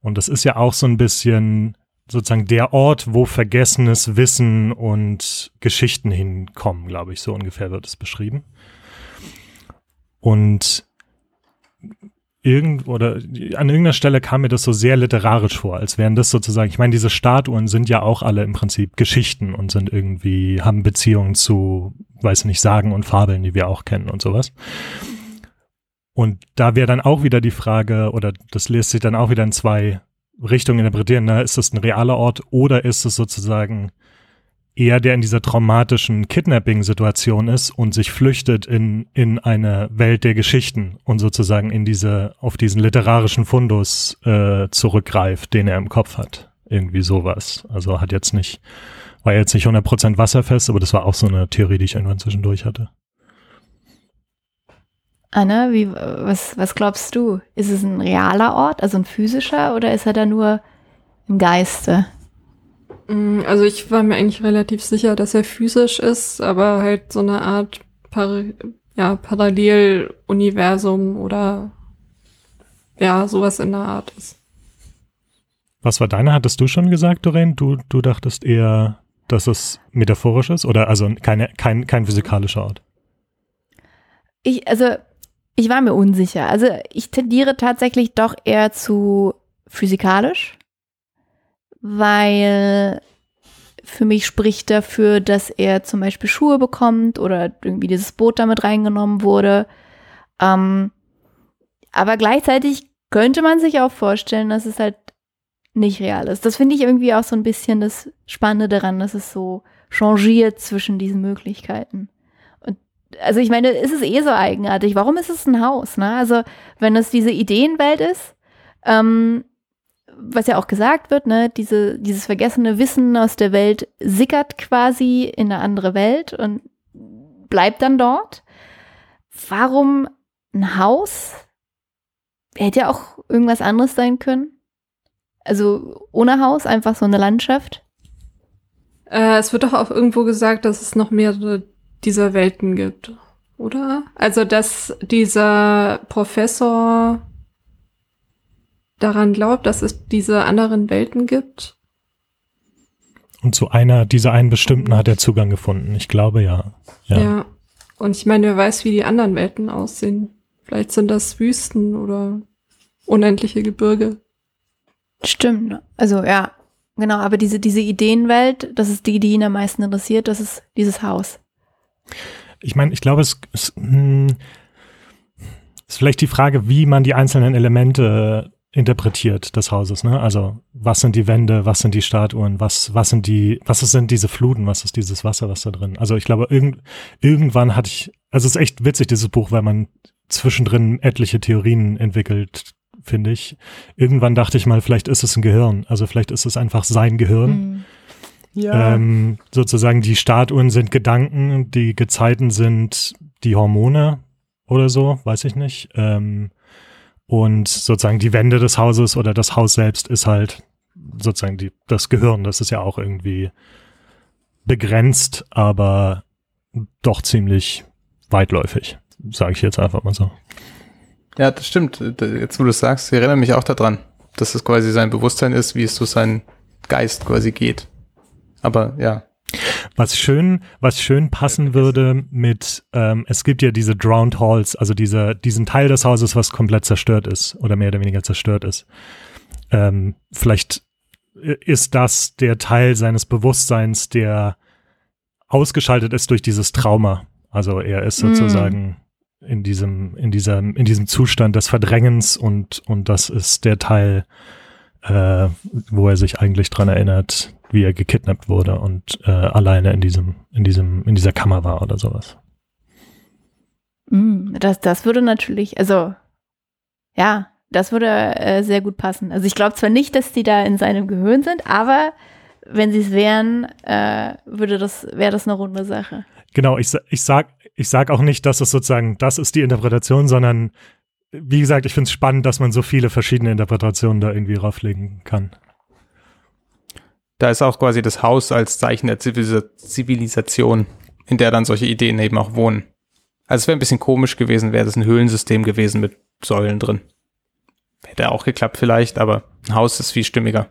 Und das ist ja auch so ein bisschen sozusagen der Ort, wo vergessenes Wissen und Geschichten hinkommen, glaube ich, so ungefähr wird es beschrieben. Und irgend oder an irgendeiner Stelle kam mir das so sehr literarisch vor, als wären das sozusagen, ich meine, diese Statuen sind ja auch alle im Prinzip Geschichten und sind irgendwie, haben Beziehungen zu, weiß nicht, Sagen und Fabeln, die wir auch kennen und sowas. Und da wäre dann auch wieder die Frage, oder das lässt sich dann auch wieder in zwei Richtungen interpretieren, ne? ist das ein realer Ort oder ist es sozusagen er, der in dieser traumatischen Kidnapping-Situation ist und sich flüchtet in, in eine Welt der Geschichten und sozusagen in diese, auf diesen literarischen Fundus äh, zurückgreift, den er im Kopf hat. Irgendwie sowas. Also hat jetzt nicht, war jetzt nicht 100% wasserfest, aber das war auch so eine Theorie, die ich irgendwann zwischendurch hatte. Anna, wie, was, was glaubst du? Ist es ein realer Ort, also ein physischer, oder ist er da nur im Geiste? Mm, also ich war mir eigentlich relativ sicher, dass er physisch ist, aber halt so eine Art Par ja, Paralleluniversum oder ja, sowas in der Art ist. Was war deine? Hattest du schon gesagt, Doreen? Du, du dachtest eher, dass es metaphorisch ist oder also keine, kein, kein physikalischer Ort? Ich, also, ich war mir unsicher. Also, ich tendiere tatsächlich doch eher zu physikalisch, weil für mich spricht dafür, dass er zum Beispiel Schuhe bekommt oder irgendwie dieses Boot damit reingenommen wurde. Ähm, aber gleichzeitig könnte man sich auch vorstellen, dass es halt nicht real ist. Das finde ich irgendwie auch so ein bisschen das Spannende daran, dass es so changiert zwischen diesen Möglichkeiten. Und also ich meine, ist es eh so eigenartig. Warum ist es ein Haus? Ne? Also wenn es diese Ideenwelt ist, ähm, was ja auch gesagt wird, ne, diese, dieses vergessene Wissen aus der Welt sickert quasi in eine andere Welt und bleibt dann dort. Warum ein Haus? Hätte ja auch irgendwas anderes sein können. Also ohne Haus, einfach so eine Landschaft. Äh, es wird doch auch irgendwo gesagt, dass es noch mehrere dieser Welten gibt, oder? Also, dass dieser Professor daran glaubt, dass es diese anderen Welten gibt. Und zu einer dieser einen bestimmten hat er Zugang gefunden. Ich glaube ja. Ja. ja. Und ich meine, wer weiß, wie die anderen Welten aussehen. Vielleicht sind das Wüsten oder unendliche Gebirge. Stimmt. Also ja, genau. Aber diese, diese Ideenwelt, das ist die, die ihn am meisten interessiert. Das ist dieses Haus. Ich meine, ich glaube, es, es hm, ist vielleicht die Frage, wie man die einzelnen Elemente interpretiert des Hauses, ne? Also was sind die Wände, was sind die Statuen, was was sind die, was sind diese Fluten, was ist dieses Wasser, was da drin? Also ich glaube, irgend, irgendwann hatte ich, also es ist echt witzig dieses Buch, weil man zwischendrin etliche Theorien entwickelt, finde ich. Irgendwann dachte ich mal, vielleicht ist es ein Gehirn, also vielleicht ist es einfach sein Gehirn. Mhm. Ja. Ähm, sozusagen die Statuen sind Gedanken, die Gezeiten sind die Hormone oder so, weiß ich nicht. Ähm, und sozusagen die Wände des Hauses oder das Haus selbst ist halt sozusagen die, das Gehirn. Das ist ja auch irgendwie begrenzt, aber doch ziemlich weitläufig, sage ich jetzt einfach mal so. Ja, das stimmt. Jetzt, wo du es sagst, ich erinnere mich auch daran, dass es quasi sein Bewusstsein ist, wie es so sein Geist quasi geht. Aber ja, was schön, was schön passen würde mit, ähm, es gibt ja diese Drowned Halls, also diese, diesen Teil des Hauses, was komplett zerstört ist oder mehr oder weniger zerstört ist. Ähm, vielleicht ist das der Teil seines Bewusstseins, der ausgeschaltet ist durch dieses Trauma. Also er ist mm. sozusagen mm. in diesem, in diesem, in diesem Zustand des Verdrängens und, und das ist der Teil, äh, wo er sich eigentlich dran erinnert, wie er gekidnappt wurde und äh, alleine in diesem, in diesem, in dieser Kammer war oder sowas. Mm, das, das würde natürlich, also ja, das würde äh, sehr gut passen. Also ich glaube zwar nicht, dass die da in seinem Gehirn sind, aber wenn sie es wären, äh, würde das, wäre das eine runde Sache. Genau, ich, ich sag, ich sag auch nicht, dass es sozusagen, das ist die Interpretation, sondern wie gesagt, ich finde es spannend, dass man so viele verschiedene Interpretationen da irgendwie rauflegen kann. Da ist auch quasi das Haus als Zeichen der Zivilisation, in der dann solche Ideen eben auch wohnen. Also es wäre ein bisschen komisch gewesen, wäre das ein Höhlensystem gewesen mit Säulen drin. Hätte auch geklappt vielleicht, aber ein Haus ist viel stimmiger.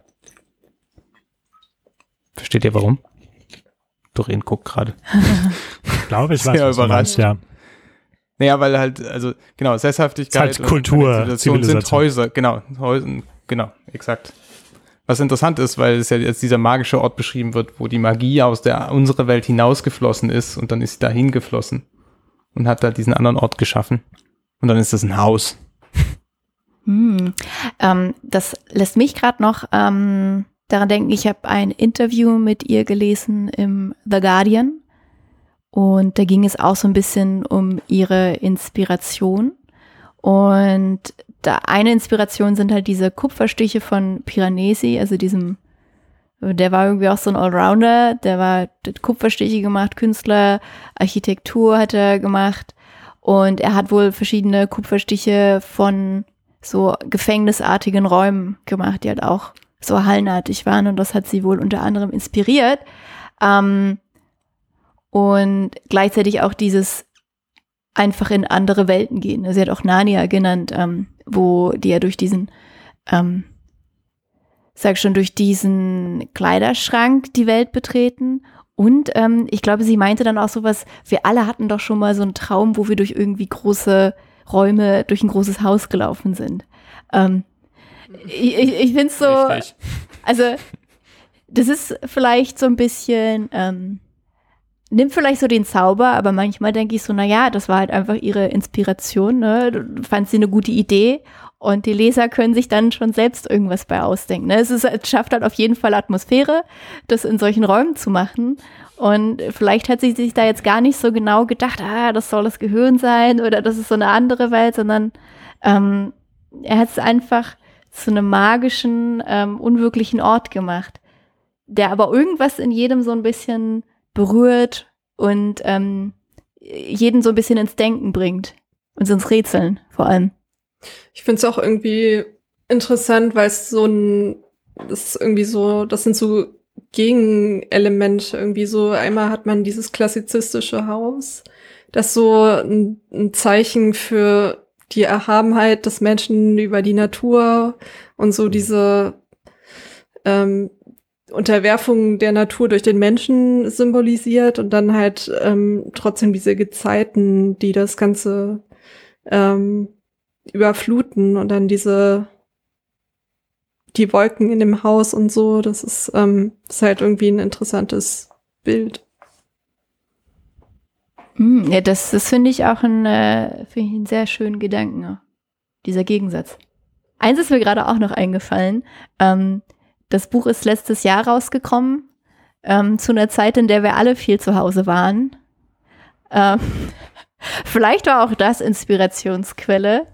Versteht ihr warum? Doreen guckt gerade. ich glaube, ich weiß, was überrascht. ja. Naja, weil halt, also genau, Sesshaftigkeit halt Kultur, Zivilisation sind Häuser, genau, Häuser, genau, exakt. Was interessant ist, weil es ja jetzt dieser magische Ort beschrieben wird, wo die Magie aus der unsere Welt hinausgeflossen ist und dann ist sie dahin geflossen und hat da diesen anderen Ort geschaffen. Und dann ist das ein Haus. Hm. Ähm, das lässt mich gerade noch ähm, daran denken, ich habe ein Interview mit ihr gelesen im The Guardian und da ging es auch so ein bisschen um ihre Inspiration. Und da eine Inspiration sind halt diese Kupferstiche von Piranesi, also diesem, der war irgendwie auch so ein Allrounder, der war Kupferstiche gemacht, Künstler, Architektur hat er gemacht und er hat wohl verschiedene Kupferstiche von so gefängnisartigen Räumen gemacht, die halt auch so hallenartig waren und das hat sie wohl unter anderem inspiriert. Ähm, und gleichzeitig auch dieses einfach in andere Welten gehen. Sie hat auch Narnia genannt, ähm, wo die ja durch diesen ähm, sag schon, durch diesen Kleiderschrank die Welt betreten. Und ähm, ich glaube, sie meinte dann auch sowas, wir alle hatten doch schon mal so einen Traum, wo wir durch irgendwie große Räume, durch ein großes Haus gelaufen sind. Ähm, ich ich, ich finde es so, Richtig. also das ist vielleicht so ein bisschen, ähm, nimmt vielleicht so den Zauber, aber manchmal denke ich so, na ja, das war halt einfach ihre Inspiration, ne? Du fandst sie eine gute Idee und die Leser können sich dann schon selbst irgendwas bei ausdenken. Ne? Es, ist, es schafft halt auf jeden Fall Atmosphäre, das in solchen Räumen zu machen. Und vielleicht hat sie sich da jetzt gar nicht so genau gedacht, ah, das soll das Gehirn sein oder das ist so eine andere Welt, sondern ähm, er hat es einfach zu einem magischen, ähm, unwirklichen Ort gemacht, der aber irgendwas in jedem so ein bisschen berührt und ähm, jeden so ein bisschen ins Denken bringt und ins Rätseln vor allem. Ich finde es auch irgendwie interessant, weil es so ein, das ist irgendwie so, das sind so Gegenelemente irgendwie so. Einmal hat man dieses klassizistische Haus, das so ein, ein Zeichen für die Erhabenheit des Menschen über die Natur und so diese ähm, Unterwerfung der Natur durch den Menschen symbolisiert und dann halt ähm, trotzdem diese Gezeiten, die das Ganze ähm, überfluten und dann diese die Wolken in dem Haus und so, das ist, ähm, ist halt irgendwie ein interessantes Bild. Mm, ja, das, das finde ich auch ein, äh, ich einen sehr schönen Gedanken, dieser Gegensatz. Eins ist mir gerade auch noch eingefallen. Ähm, das Buch ist letztes Jahr rausgekommen, ähm, zu einer Zeit, in der wir alle viel zu Hause waren. Ähm, vielleicht war auch das Inspirationsquelle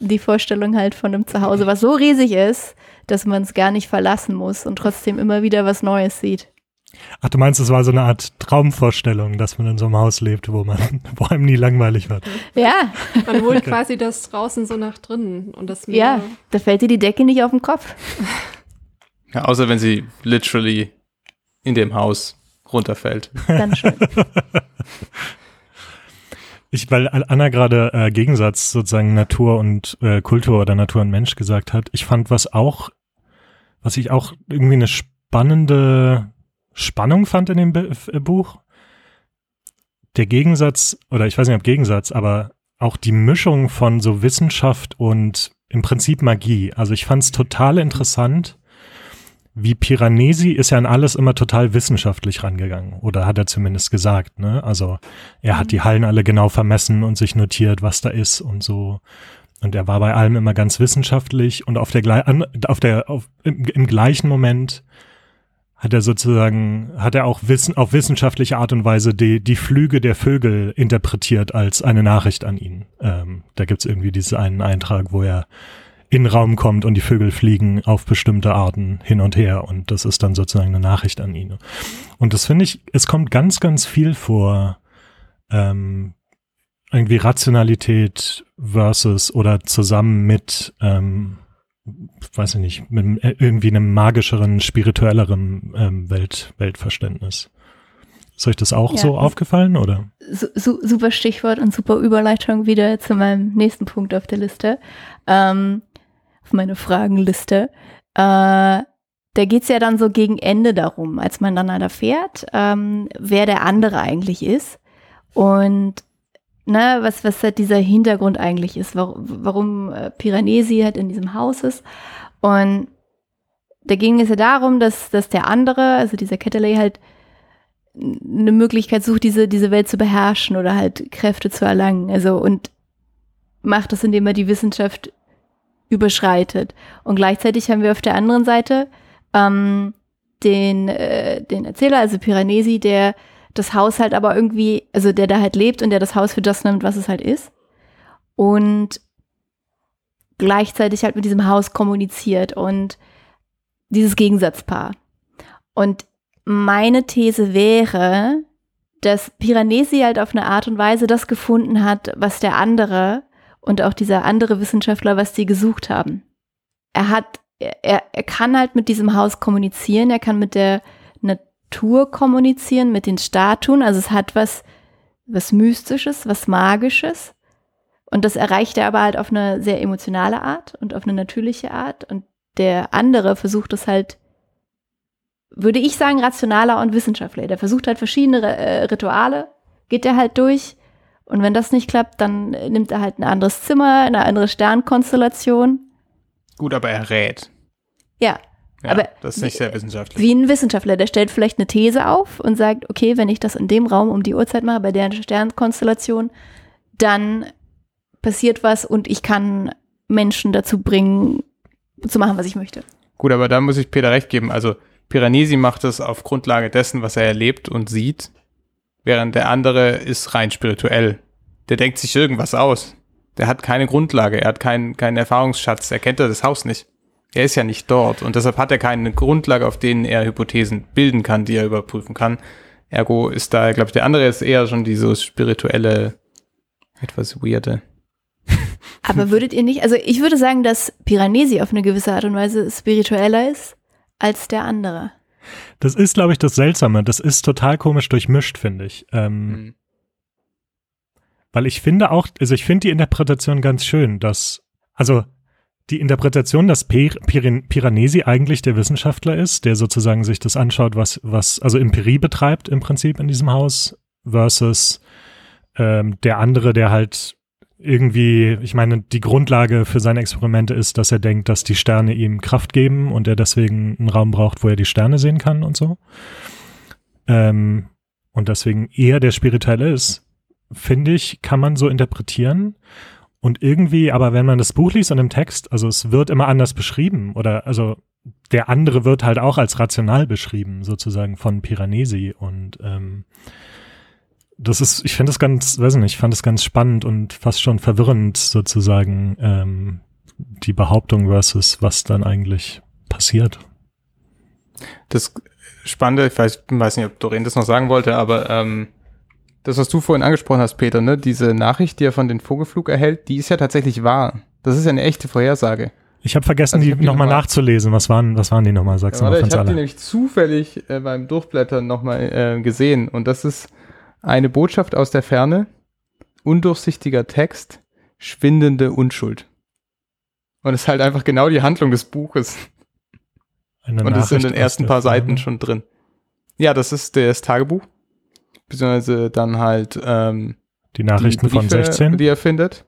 die Vorstellung halt von einem Zuhause, was so riesig ist, dass man es gar nicht verlassen muss und trotzdem immer wieder was Neues sieht. Ach, du meinst, es war so eine Art Traumvorstellung, dass man in so einem Haus lebt, wo man, wo einem nie langweilig wird. Ja. Man holt quasi das draußen so nach drinnen und das Meer. Ja, da fällt dir die Decke nicht auf den Kopf. Ja, außer wenn sie literally in dem Haus runterfällt. Dann schon. Ich, weil Anna gerade äh, Gegensatz sozusagen Natur und äh, Kultur oder Natur und Mensch gesagt hat. Ich fand, was auch, was ich auch irgendwie eine spannende Spannung fand in dem Be äh, Buch, der Gegensatz, oder ich weiß nicht ob Gegensatz, aber auch die Mischung von so Wissenschaft und im Prinzip Magie. Also ich fand es total interessant, wie Piranesi ist ja an alles immer total wissenschaftlich rangegangen. Oder hat er zumindest gesagt, ne? Also er hat die Hallen alle genau vermessen und sich notiert, was da ist und so. Und er war bei allem immer ganz wissenschaftlich und auf der, auf der, auf, im, im gleichen Moment hat er sozusagen, hat er auch Wissen, auf wissenschaftliche Art und Weise die, die Flüge der Vögel interpretiert als eine Nachricht an ihn. Ähm, da gibt's irgendwie diesen einen Eintrag, wo er in den Raum kommt und die Vögel fliegen auf bestimmte Arten hin und her und das ist dann sozusagen eine Nachricht an ihn. Und das finde ich, es kommt ganz, ganz viel vor, ähm, irgendwie Rationalität versus oder zusammen mit, ähm, weiß ich nicht, mit irgendwie einem magischeren, spirituelleren ähm, Welt, Weltverständnis. Ist euch das auch ja, so aufgefallen oder? Su super Stichwort und super Überleitung wieder zu meinem nächsten Punkt auf der Liste. Ähm, auf meine Fragenliste. Äh, da geht's ja dann so gegen Ende darum, als man dann erfährt, ähm, wer der andere eigentlich ist und ne, was, was halt dieser Hintergrund eigentlich ist, warum, warum äh, Piranesi halt in diesem Haus ist. Und da ging es ja darum, dass, dass der andere, also dieser Ketterley halt eine Möglichkeit sucht, diese, diese Welt zu beherrschen oder halt Kräfte zu erlangen. Also und macht das, indem er die Wissenschaft überschreitet. Und gleichzeitig haben wir auf der anderen Seite ähm, den, äh, den Erzähler, also Piranesi, der das Haus halt aber irgendwie, also der da halt lebt und der das Haus für das nimmt, was es halt ist. Und gleichzeitig halt mit diesem Haus kommuniziert und dieses Gegensatzpaar. Und meine These wäre, dass Piranesi halt auf eine Art und Weise das gefunden hat, was der andere und auch dieser andere Wissenschaftler, was die gesucht haben. Er hat, er, er kann halt mit diesem Haus kommunizieren, er kann mit der Natur kommunizieren, mit den Statuen, also es hat was, was Mystisches, was Magisches. Und das erreicht er aber halt auf eine sehr emotionale Art und auf eine natürliche Art. Und der andere versucht es halt, würde ich sagen, rationaler und wissenschaftlicher. Der versucht halt verschiedene äh, Rituale, geht er halt durch. Und wenn das nicht klappt, dann nimmt er halt ein anderes Zimmer, eine andere Sternkonstellation. Gut, aber er rät. Ja, Ja, Aber das ist nicht sehr wissenschaftlich. wie ein Wissenschaftler, der stellt vielleicht eine These auf und sagt, okay, wenn ich das in dem Raum um die Uhrzeit mache, bei der Sternkonstellation, dann passiert was und ich kann Menschen dazu bringen, zu machen, was ich möchte. Gut, aber da muss ich Peter recht geben. Also Piranesi macht es auf Grundlage dessen, was er erlebt und sieht, während der andere ist rein spirituell. Der denkt sich irgendwas aus. Der hat keine Grundlage, er hat keinen, keinen Erfahrungsschatz, er kennt das Haus nicht. Er ist ja nicht dort und deshalb hat er keine Grundlage, auf denen er Hypothesen bilden kann, die er überprüfen kann. Ergo ist da, glaube ich, der andere ist eher schon dieses spirituelle, etwas weirde. Aber würdet ihr nicht, also ich würde sagen, dass Piranesi auf eine gewisse Art und Weise spiritueller ist als der andere. Das ist, glaube ich, das Seltsame. Das ist total komisch durchmischt, finde ich. Ähm, Mhm. Weil ich finde auch, also ich finde die Interpretation ganz schön, dass, also die Interpretation, dass Pir Piranesi eigentlich der Wissenschaftler ist, der sozusagen sich das anschaut, was, was, also Empirie betreibt im Prinzip in diesem Haus, versus ähm, der andere, der halt irgendwie, ich meine, die Grundlage für seine Experimente ist, dass er denkt, dass die Sterne ihm Kraft geben und er deswegen einen Raum braucht, wo er die Sterne sehen kann und so. Ähm, und deswegen eher der Spirituelle ist, finde ich, kann man so interpretieren. Und irgendwie, aber wenn man das Buch liest und im Text, also es wird immer anders beschrieben oder also der andere wird halt auch als rational beschrieben, sozusagen von Piranesi. Und ähm, das ist, ich finde das ganz, weiß nicht, ich fand es ganz spannend und fast schon verwirrend, sozusagen, ähm, die Behauptung versus was dann eigentlich passiert. Das Spannende, ich weiß, weiß nicht, ob Doreen das noch sagen wollte, aber ähm, das, was du vorhin angesprochen hast, Peter, ne, diese Nachricht, die er von den Vogelflug erhält, die ist ja tatsächlich wahr. Das ist ja eine echte Vorhersage. Ich habe vergessen, Also ich die hab die nochmal noch nachzulesen. Was waren, was waren die nochmal? Sag's Ja, mal warte, ich habe die nämlich zufällig äh, beim Durchblättern nochmal äh, gesehen und das ist eine Botschaft aus der Ferne, undurchsichtiger Text, schwindende Unschuld. Und es ist halt einfach genau die Handlung des Buches. Eine Und das ist in den ersten paar Seiten Ferne. schon drin. Ja, das ist das Tagebuch. Beziehungsweise dann halt ähm, Die Nachrichten die von Briefe, 16. die er findet.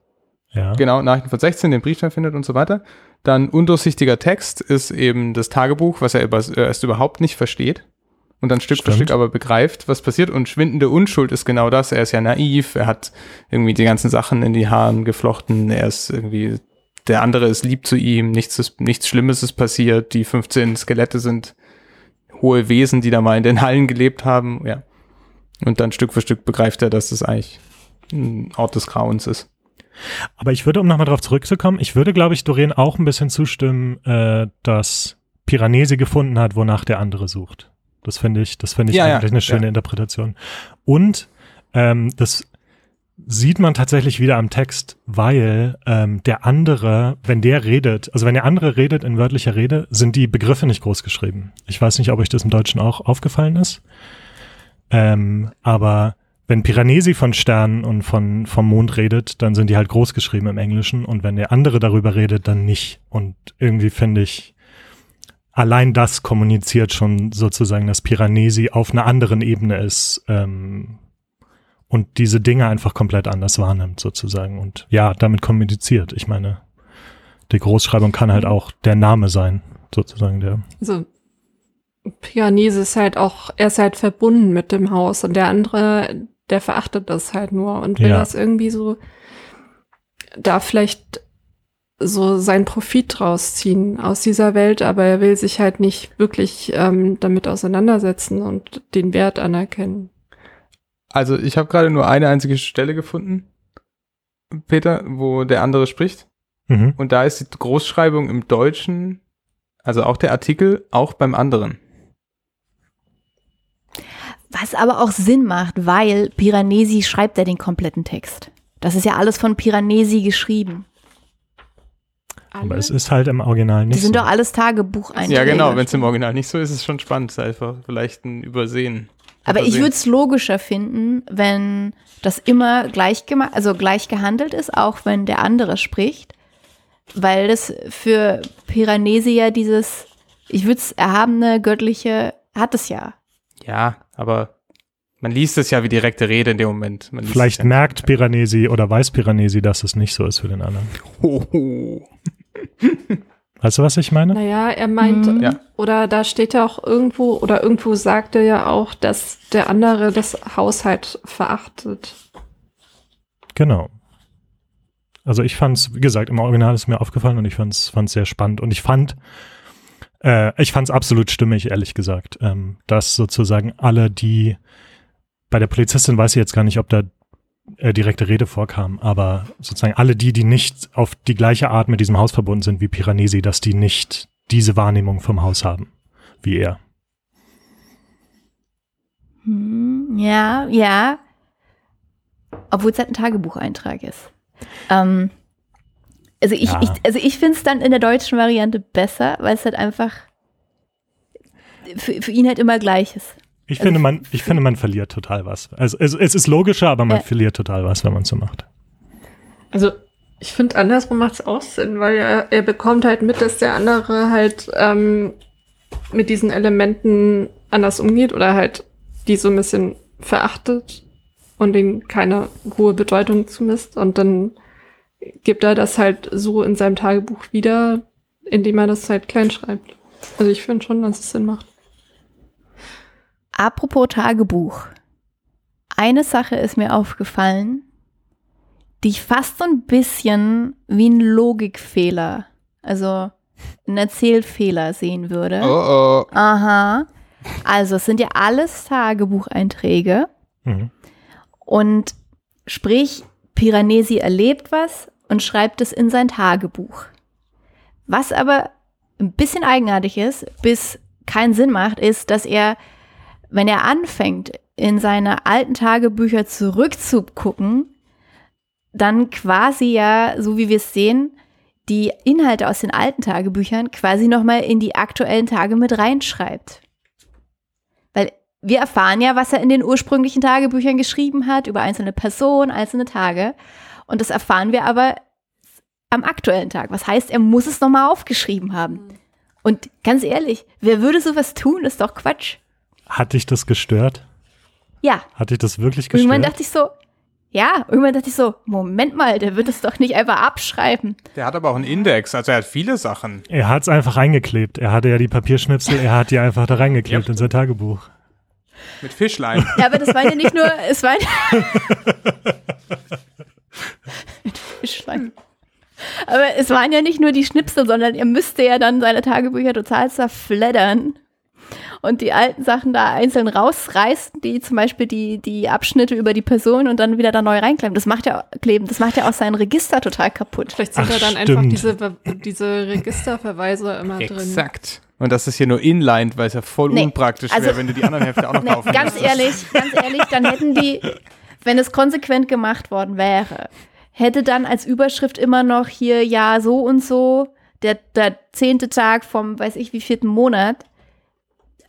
ja. Genau, Nachrichten von 16, den Brief dann findet und so weiter. Dann undurchsichtiger Text ist eben das Tagebuch, was er äh, erst überhaupt nicht versteht. Und dann Stück für Stimmt. Stück aber begreift, was passiert. Und schwindende Unschuld ist genau das. Er ist ja naiv, er hat irgendwie die ganzen Sachen in die Haaren geflochten, er ist irgendwie, der andere ist lieb zu ihm, nichts, ist, nichts Schlimmes ist passiert, die 15 Skelette sind hohe Wesen, die da mal in den Hallen gelebt haben, ja. Und dann Stück für Stück begreift er, dass es eigentlich ein Ort des Grauens ist. Aber ich würde, um nochmal drauf zurückzukommen, ich würde, glaube ich, Doreen auch ein bisschen zustimmen, äh, dass Piranesi gefunden hat, wonach der andere sucht. Das finde ich, das finde ich Ja, ja, eigentlich eine schöne ja. Interpretation. Und ähm, das sieht man tatsächlich wieder am Text, weil ähm, der andere, wenn der redet, also wenn der andere redet in wörtlicher Rede, sind die Begriffe nicht groß geschrieben. Ich weiß nicht, ob euch das im Deutschen auch aufgefallen ist. Ähm, aber wenn Piranesi von Sternen und von, vom Mond redet, dann sind die halt groß geschrieben im Englischen und wenn der andere darüber redet, dann nicht. Und irgendwie finde ich, allein das kommuniziert schon sozusagen, dass Piranesi auf einer anderen Ebene ist ähm, und diese Dinge einfach komplett anders wahrnimmt sozusagen und ja, damit kommuniziert. Ich meine, die Großschreibung kann halt auch der Name sein, sozusagen der. Also Pianese ist halt auch, er ist halt verbunden mit dem Haus und der andere, der verachtet das halt nur und will Ja. das irgendwie so da vielleicht so seinen Profit draus ziehen aus dieser Welt, aber er will sich halt nicht wirklich ähm, damit auseinandersetzen und den Wert anerkennen. Also ich habe gerade nur eine einzige Stelle gefunden, Peter, wo der andere spricht. Mhm. Und da ist die Großschreibung im Deutschen, also auch der Artikel, auch beim anderen. Was aber auch Sinn macht, weil Piranesi schreibt ja den kompletten Text. Das ist ja alles von Piranesi geschrieben. Aber es ist halt im Original Die nicht sind so. doch alles Tagebucheinträge. Ja, genau, wenn es im Original nicht so ist, ist es schon spannend. Ist einfach vielleicht ein Übersehen. Aber ich Übersehen. würde es logischer finden, wenn das immer gleich gemacht, also gleich gehandelt ist, auch wenn der andere spricht. weil das für Piranesi ja dieses, ich würde es erhabene, göttliche, hat es ja. Ja, aber man liest es ja wie direkte Rede in dem Moment. Vielleicht ja merkt Piranesi oder weiß Piranesi, dass es nicht so ist für den anderen. Hoho. Weißt du, was ich meine? Naja, er meint, Mhm. Ja. oder da steht ja auch irgendwo, oder irgendwo sagt er ja auch, dass der andere das Haushalt verachtet. Genau. Also ich fand's, wie gesagt, im Original ist mir aufgefallen und ich fand's, fand's sehr spannend. Und ich fand, äh, ich fand's absolut stimmig, ehrlich gesagt, ähm, dass sozusagen alle, die bei der Polizistin weiß ich jetzt gar nicht, ob da äh, direkte Rede vorkam, aber sozusagen alle die, die nicht auf die gleiche Art mit diesem Haus verbunden sind wie Piranesi, dass die nicht diese Wahrnehmung vom Haus haben, wie er. Hm, ja, ja. Obwohl es halt ein Tagebucheintrag ist. Ähm, also ich, Ja. ich, also ich finde es dann in der deutschen Variante besser, weil es halt einfach für, für ihn halt immer gleich ist. Ich Also finde, man, ich finde, man verliert total was. Also es, es ist logischer, aber man Ja. verliert total was, wenn man es so macht. Also, ich finde, andersrum macht es auch Sinn, weil er, er bekommt halt mit, dass der andere halt ähm, mit diesen Elementen anders umgeht oder halt die so ein bisschen verachtet und ihnen keine hohe Bedeutung zumisst. Und dann gibt er das halt so in seinem Tagebuch wieder, indem er das halt klein schreibt. Also ich finde schon, dass es Sinn macht. Apropos Tagebuch. Eine Sache ist mir aufgefallen, die ich fast so ein bisschen wie ein Logikfehler, also einen Erzählfehler sehen würde. Oh oh. Aha. Also es sind ja alles Tagebucheinträge Mhm. und sprich, Piranesi erlebt was und schreibt es in sein Tagebuch. Was aber ein bisschen eigenartig ist, bis keinen Sinn macht, ist, dass er, wenn er anfängt, in seine alten Tagebücher zurückzugucken, dann quasi ja, so wie wir es sehen, die Inhalte aus den alten Tagebüchern quasi nochmal in die aktuellen Tage mit reinschreibt. Weil wir erfahren ja, was er in den ursprünglichen Tagebüchern geschrieben hat, über einzelne Personen, einzelne Tage. Und das erfahren wir aber am aktuellen Tag. Was heißt, er muss es nochmal aufgeschrieben haben. Und ganz ehrlich, wer würde sowas tun? ist doch Quatsch. Hat dich das gestört? Ja, Hat dich das wirklich Und irgendwann gestört? dachte ich so, ja, irgendwann dachte ich so, Moment mal, der wird es doch nicht einfach abschreiben. Der hat aber auch einen Index, also er hat viele Sachen. Er hat es einfach reingeklebt. Er hatte ja die Papierschnipsel, er hat die einfach da reingeklebt Yep. in sein Tagebuch. Mit Fischlein. Ja, aber das waren ja nicht nur, es waren mit Fischlein. Aber es waren ja nicht nur die Schnipsel, sondern er müsste ja dann seine Tagebücher total zerfleddern und die alten Sachen da einzeln rausreißen, die zum Beispiel die, die Abschnitte über die Person und dann wieder da neu reinkleben. Das macht ja kleben, das macht ja auch sein Register total kaputt. Vielleicht sind Ach, da dann einfach stimmt. diese, Ver- diese Registerverweise immer drin. Exakt. Und das ist hier nur inlined, weil es ja voll Nee, unpraktisch also- wäre, wenn du die anderen Hefte auch noch Nee, kaufen ganz müsstest. ehrlich, ganz ehrlich, dann hätten die, wenn es konsequent gemacht worden wäre, hätte dann als Überschrift immer noch hier, ja, so und so, der, der zehnte Tag vom, weiß ich wie vierten Monat,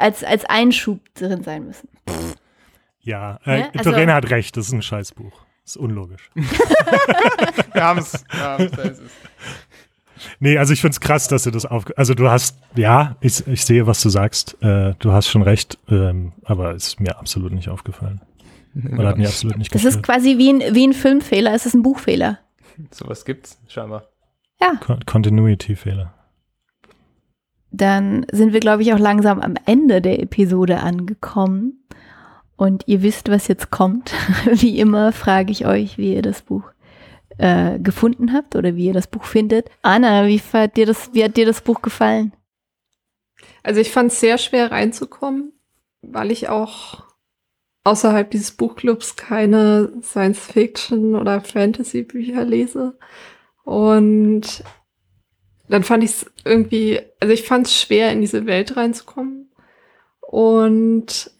als, als Einschub drin sein müssen. Ja, äh, Ja, also- Dorena hat recht, das ist ein Scheißbuch. Das ist unlogisch. Wir haben es. Ja, da ist es. Nee, also ich find's krass, dass du das auf. Also du hast, ja, ich, ich sehe, was du sagst. Äh, du hast schon recht, ähm, aber ist mir absolut nicht aufgefallen. Oder hat mir absolut nicht Das ist quasi wie ein, wie ein Filmfehler, es ist ein Buchfehler. Sowas gibt's scheinbar. Ja, Con Continuity-Fehler. Dann sind wir, glaube ich, auch langsam am Ende der Episode angekommen. Und ihr wisst, was jetzt kommt. Wie immer frage ich euch, wie ihr das Buch äh, gefunden habt oder wie ihr das Buch findet. Anna, wie hat dir das, wie hat dir das Buch gefallen? Also ich fand es sehr schwer reinzukommen, weil ich auch außerhalb dieses Buchclubs keine Science-Fiction- oder Fantasy-Bücher lese. Und dann fand ich es irgendwie, also ich fand es schwer, in diese Welt reinzukommen. Und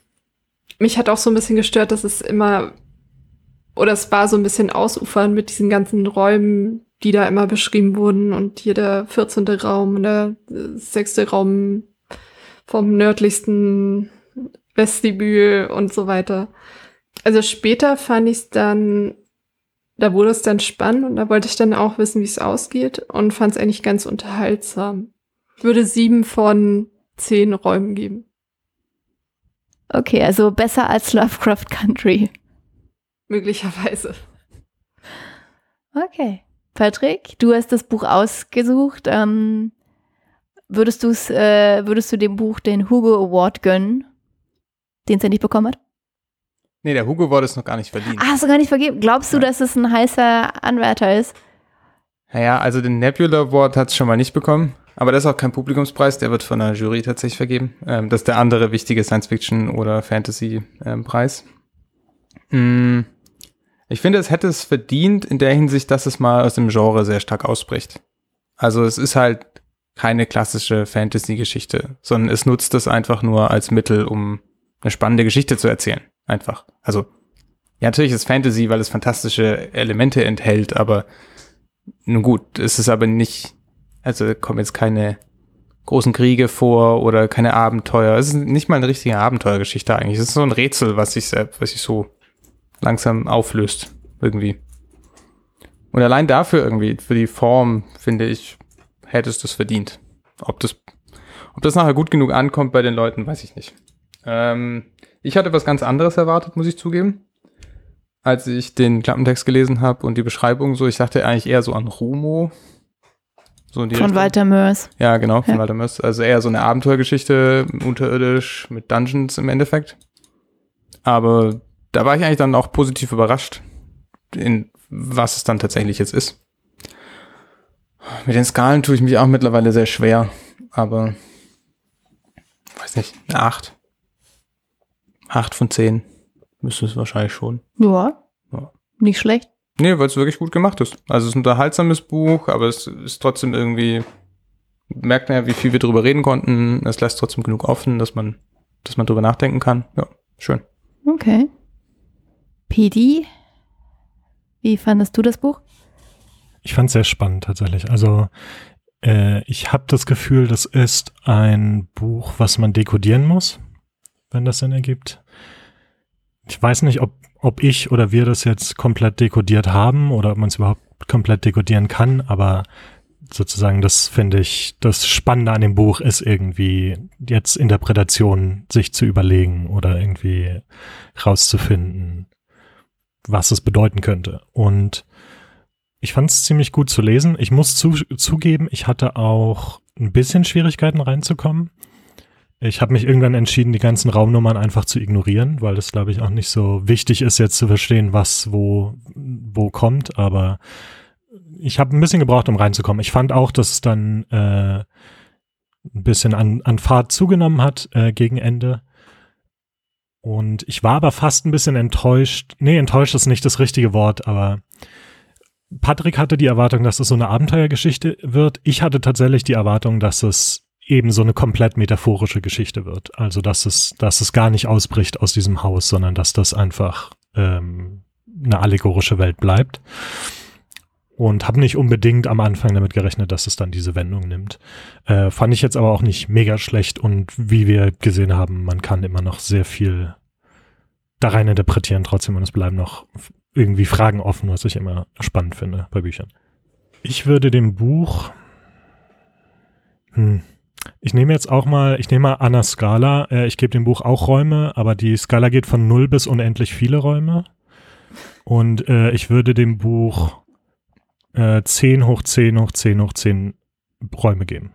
mich hat auch so ein bisschen gestört, dass es immer, oder es war so ein bisschen ausufern mit diesen ganzen Räumen, die da immer beschrieben wurden und hier der 14. Raum und der sechste Raum vom nördlichsten Vestibül und so weiter. Also später fand ich es dann da wurde es dann spannend und da wollte ich dann auch wissen, wie es ausgeht und fand es eigentlich ganz unterhaltsam. Ich würde sieben von zehn Räumen geben. Okay, also besser als Lovecraft Country. Möglicherweise. Okay. Patrick, du hast das Buch ausgesucht. Ähm, würdest, du's, äh, würdest du dem Buch den Hugo Award gönnen, den es ja nicht bekommen hat? Nee, der Hugo Award ist noch gar nicht verdient. Ah, hast du gar nicht vergeben. Glaubst du, Ja. dass es ein heißer Anwärter ist? Naja, also den Nebula Award hat es schon mal nicht bekommen. Aber das ist auch kein Publikumspreis, der wird von der Jury tatsächlich vergeben. Ähm, das ist der andere wichtige Science-Fiction- oder Fantasy-Preis. Mm, ich finde, es hätte es verdient in der Hinsicht, dass es mal aus dem Genre sehr stark ausbricht. Also es ist halt keine klassische Fantasy-Geschichte, sondern es nutzt es einfach nur als Mittel, um eine spannende Geschichte zu erzählen. Einfach. Also, ja, natürlich ist Fantasy, weil es fantastische Elemente enthält, aber nun gut, es ist aber nicht, also kommen jetzt keine großen Kriege vor oder keine Abenteuer. Es ist nicht mal eine richtige Abenteuergeschichte eigentlich. Es ist so ein Rätsel, was sich was sich so langsam auflöst, irgendwie. Und allein dafür irgendwie, für die Form, finde ich, hätte es das verdient. Ob das, ob das nachher gut genug ankommt bei den Leuten, weiß ich nicht. Ähm, ich hatte was ganz anderes erwartet, muss ich zugeben. Als ich den Klappentext gelesen habe und die Beschreibung so, ich dachte eigentlich eher so an Rumo. So Von Richtung. Walter Mörs. Ja, genau, von Ja. Walter Mörs. Also eher so eine Abenteuergeschichte, unterirdisch, mit Dungeons im Endeffekt. Aber da war ich eigentlich dann auch positiv überrascht, in was es dann tatsächlich jetzt ist. Mit den Skalen tue ich mich auch mittlerweile sehr schwer, aber weiß nicht, eine Acht. Acht von zehn müsste es wahrscheinlich schon. Ja. Ja. Nicht schlecht. Nee, weil es wirklich gut gemacht ist. Also es ist ein unterhaltsames Buch, aber es ist trotzdem irgendwie, merkt man ja, wie viel wir drüber reden konnten. Es lässt trotzdem genug offen, dass man, dass man drüber nachdenken kann. Ja, schön. Okay. PD, wie fandest du das Buch? Ich fand es sehr spannend tatsächlich. Also äh, ich habe das Gefühl, das ist ein Buch, was man dekodieren muss, wenn das Sinn ergibt. Ich weiß nicht, ob, ob ich oder wir das jetzt komplett dekodiert haben oder ob man es überhaupt komplett dekodieren kann, aber sozusagen das finde ich, das Spannende an dem Buch ist irgendwie jetzt Interpretationen sich zu überlegen oder irgendwie rauszufinden, was es bedeuten könnte. Und ich fand es ziemlich gut zu lesen. Ich muss zu, zugeben, ich hatte auch ein bisschen Schwierigkeiten reinzukommen. Ich habe mich irgendwann entschieden, die ganzen Raumnummern einfach zu ignorieren, weil das, glaube ich, auch nicht so wichtig ist, jetzt zu verstehen, was wo, wo kommt. Aber ich habe ein bisschen gebraucht, um reinzukommen. Ich fand auch, dass es dann äh, ein bisschen an, an Fahrt zugenommen hat äh, gegen Ende. Und ich war aber fast ein bisschen enttäuscht. Nee, enttäuscht ist nicht das richtige Wort, aber Patrick hatte die Erwartung, dass es so eine Abenteuergeschichte wird. Ich hatte tatsächlich die Erwartung, dass es eben so eine komplett metaphorische Geschichte wird. Also dass es, dass es gar nicht ausbricht aus diesem Haus, sondern dass das einfach ähm, eine allegorische Welt bleibt. Und habe nicht unbedingt am Anfang damit gerechnet, dass es dann diese Wendung nimmt. Äh, fand ich jetzt aber auch nicht mega schlecht und wie wir gesehen haben, man kann immer noch sehr viel da rein interpretieren trotzdem und es bleiben noch irgendwie Fragen offen, was ich immer spannend finde bei Büchern. Ich würde dem Buch, hm, ich nehme jetzt auch mal, ich nehme mal Anna Skala, äh, ich gebe dem Buch auch Räume, aber die Skala geht von null bis unendlich viele Räume. Und äh, ich würde dem Buch äh, 10 hoch 10 hoch 10 hoch 10 Räume geben.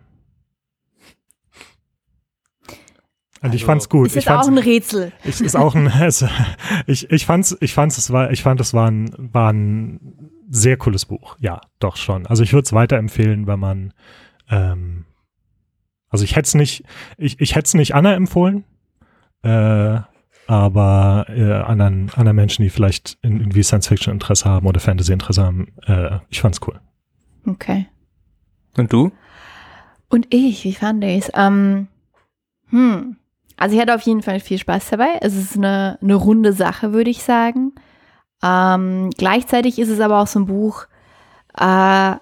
Und ich Also, fand's gut. Ist ich jetzt auch fand's, ein Rätsel. es ist auch ein, es, ich, ich fand's, ich fand's, es war, ich fand, es war ein, war ein sehr cooles Buch. Ja, doch schon. Also ich würde es weiterempfehlen, wenn man, ähm, also ich hätte es nicht, ich, ich hätte es nicht Anna empfohlen, äh, aber äh, anderen, anderen Menschen, die vielleicht in, irgendwie Science-Fiction-Interesse haben oder Fantasy-Interesse haben, äh, ich fand's cool. Okay. Und du? Und ich, wie fand ich es? Ähm, hm. Also ich hatte auf jeden Fall viel Spaß dabei. Es ist eine, eine runde Sache, würde ich sagen. Ähm, gleichzeitig ist es aber auch so ein Buch, äh,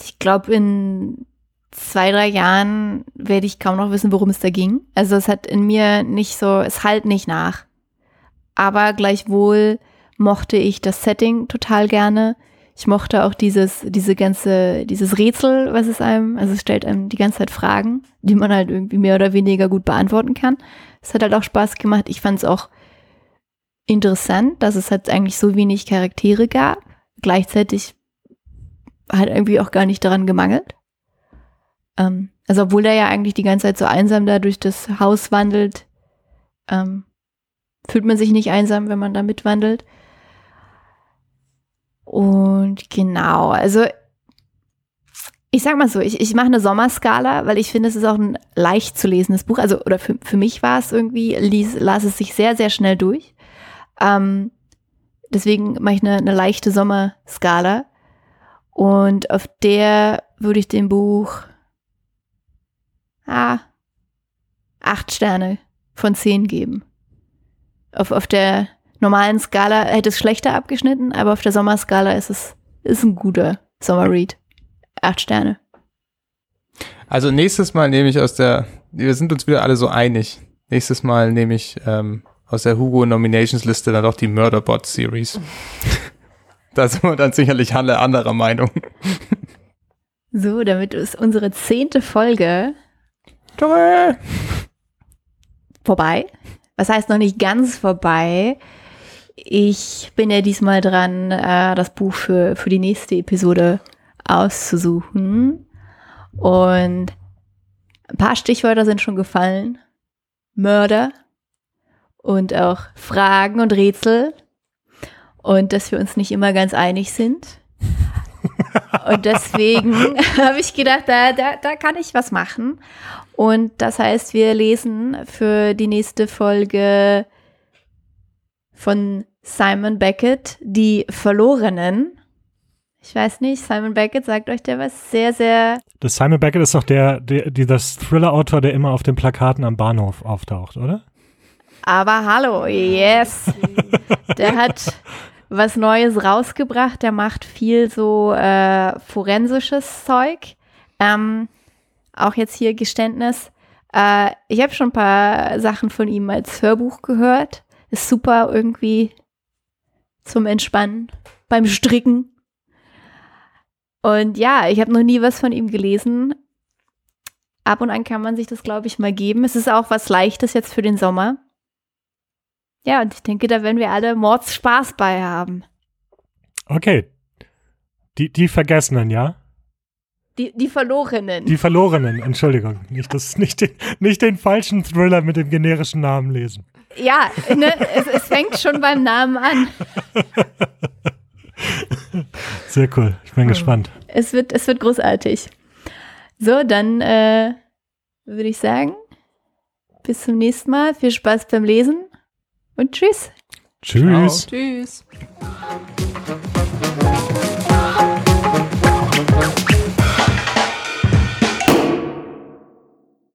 ich glaube, in zwei, drei Jahren werde ich kaum noch wissen, worum es da ging. Also es hat in mir nicht so, es halt nicht nach. Aber gleichwohl mochte ich das Setting total gerne. Ich mochte auch dieses, diese ganze, dieses Rätsel, was es einem, also es stellt einem die ganze Zeit Fragen, die man halt irgendwie mehr oder weniger gut beantworten kann. Es hat halt auch Spaß gemacht. Ich fand es auch interessant, dass es halt eigentlich so wenig Charaktere gab. Gleichzeitig hat irgendwie auch gar nicht daran gemangelt. Ähm, also obwohl er ja eigentlich die ganze Zeit so einsam da durch das Haus wandelt, ähm, fühlt man sich nicht einsam, wenn man da mitwandelt. Und genau, also ich sag mal so, ich, ich mache eine Sommerskala, weil ich finde, es ist auch ein leicht zu lesendes Buch. Also, oder für, für mich war es irgendwie, ließ, las es sich sehr, sehr schnell durch. Ähm, deswegen mache ich eine, eine leichte Sommerskala. Und auf der würde ich dem Buch ah, acht Sterne von zehn geben. Auf, auf der normalen Skala hätte es schlechter abgeschnitten, aber auf der Sommerskala ist es ist ein guter Sommerread. Acht Sterne. Also nächstes Mal nehme ich aus der, wir sind uns wieder alle so einig. Nächstes Mal nehme ich ähm, aus der Hugo Nominations Liste dann doch die Murderbot Series. da sind wir dann sicherlich alle anderer Meinung. So, damit ist unsere zehnte Folge Toll. vorbei. Was heißt noch nicht ganz vorbei? Ich bin ja diesmal dran, äh, das Buch für, für die nächste Episode auszusuchen. Und ein paar Stichwörter sind schon gefallen. Mörder und auch Fragen und Rätsel. Und dass wir uns nicht immer ganz einig sind. Und deswegen habe ich gedacht, da, da, da kann ich was machen. Und das heißt, wir lesen für die nächste Folge von Simon Beckett, Die Verlorenen. Ich weiß nicht, Simon Beckett sagt euch der was sehr, sehr. Das Simon Beckett ist doch der, der, der das Thriller-Autor, der immer auf den Plakaten am Bahnhof auftaucht, oder? Aber hallo, yes. Der hat was Neues rausgebracht. Der macht viel so äh, forensisches Zeug. Ähm, auch jetzt hier Geständnis. Äh, ich habe schon ein paar Sachen von ihm als Hörbuch gehört. Ist super irgendwie zum Entspannen beim Stricken. Und ja, ich habe noch nie was von ihm gelesen. Ab und an kann man sich das, glaube ich, mal geben. Es ist auch was Leichtes jetzt für den Sommer. Ja, und ich denke, da werden wir alle Mordsspaß bei haben. Okay. Die, die Vergessenen, ja? Die, die Verlorenen. Die Verlorenen, Entschuldigung. Nicht, das, nicht, den, nicht den falschen Thriller mit dem generischen Namen lesen. Ja, ne, es, es fängt schon beim Namen an. Sehr cool. Ich bin gespannt. Es wird, es wird großartig. So, dann äh, würde ich sagen, bis zum nächsten Mal. Viel Spaß beim Lesen und tschüss. Tschüss. Tschüss.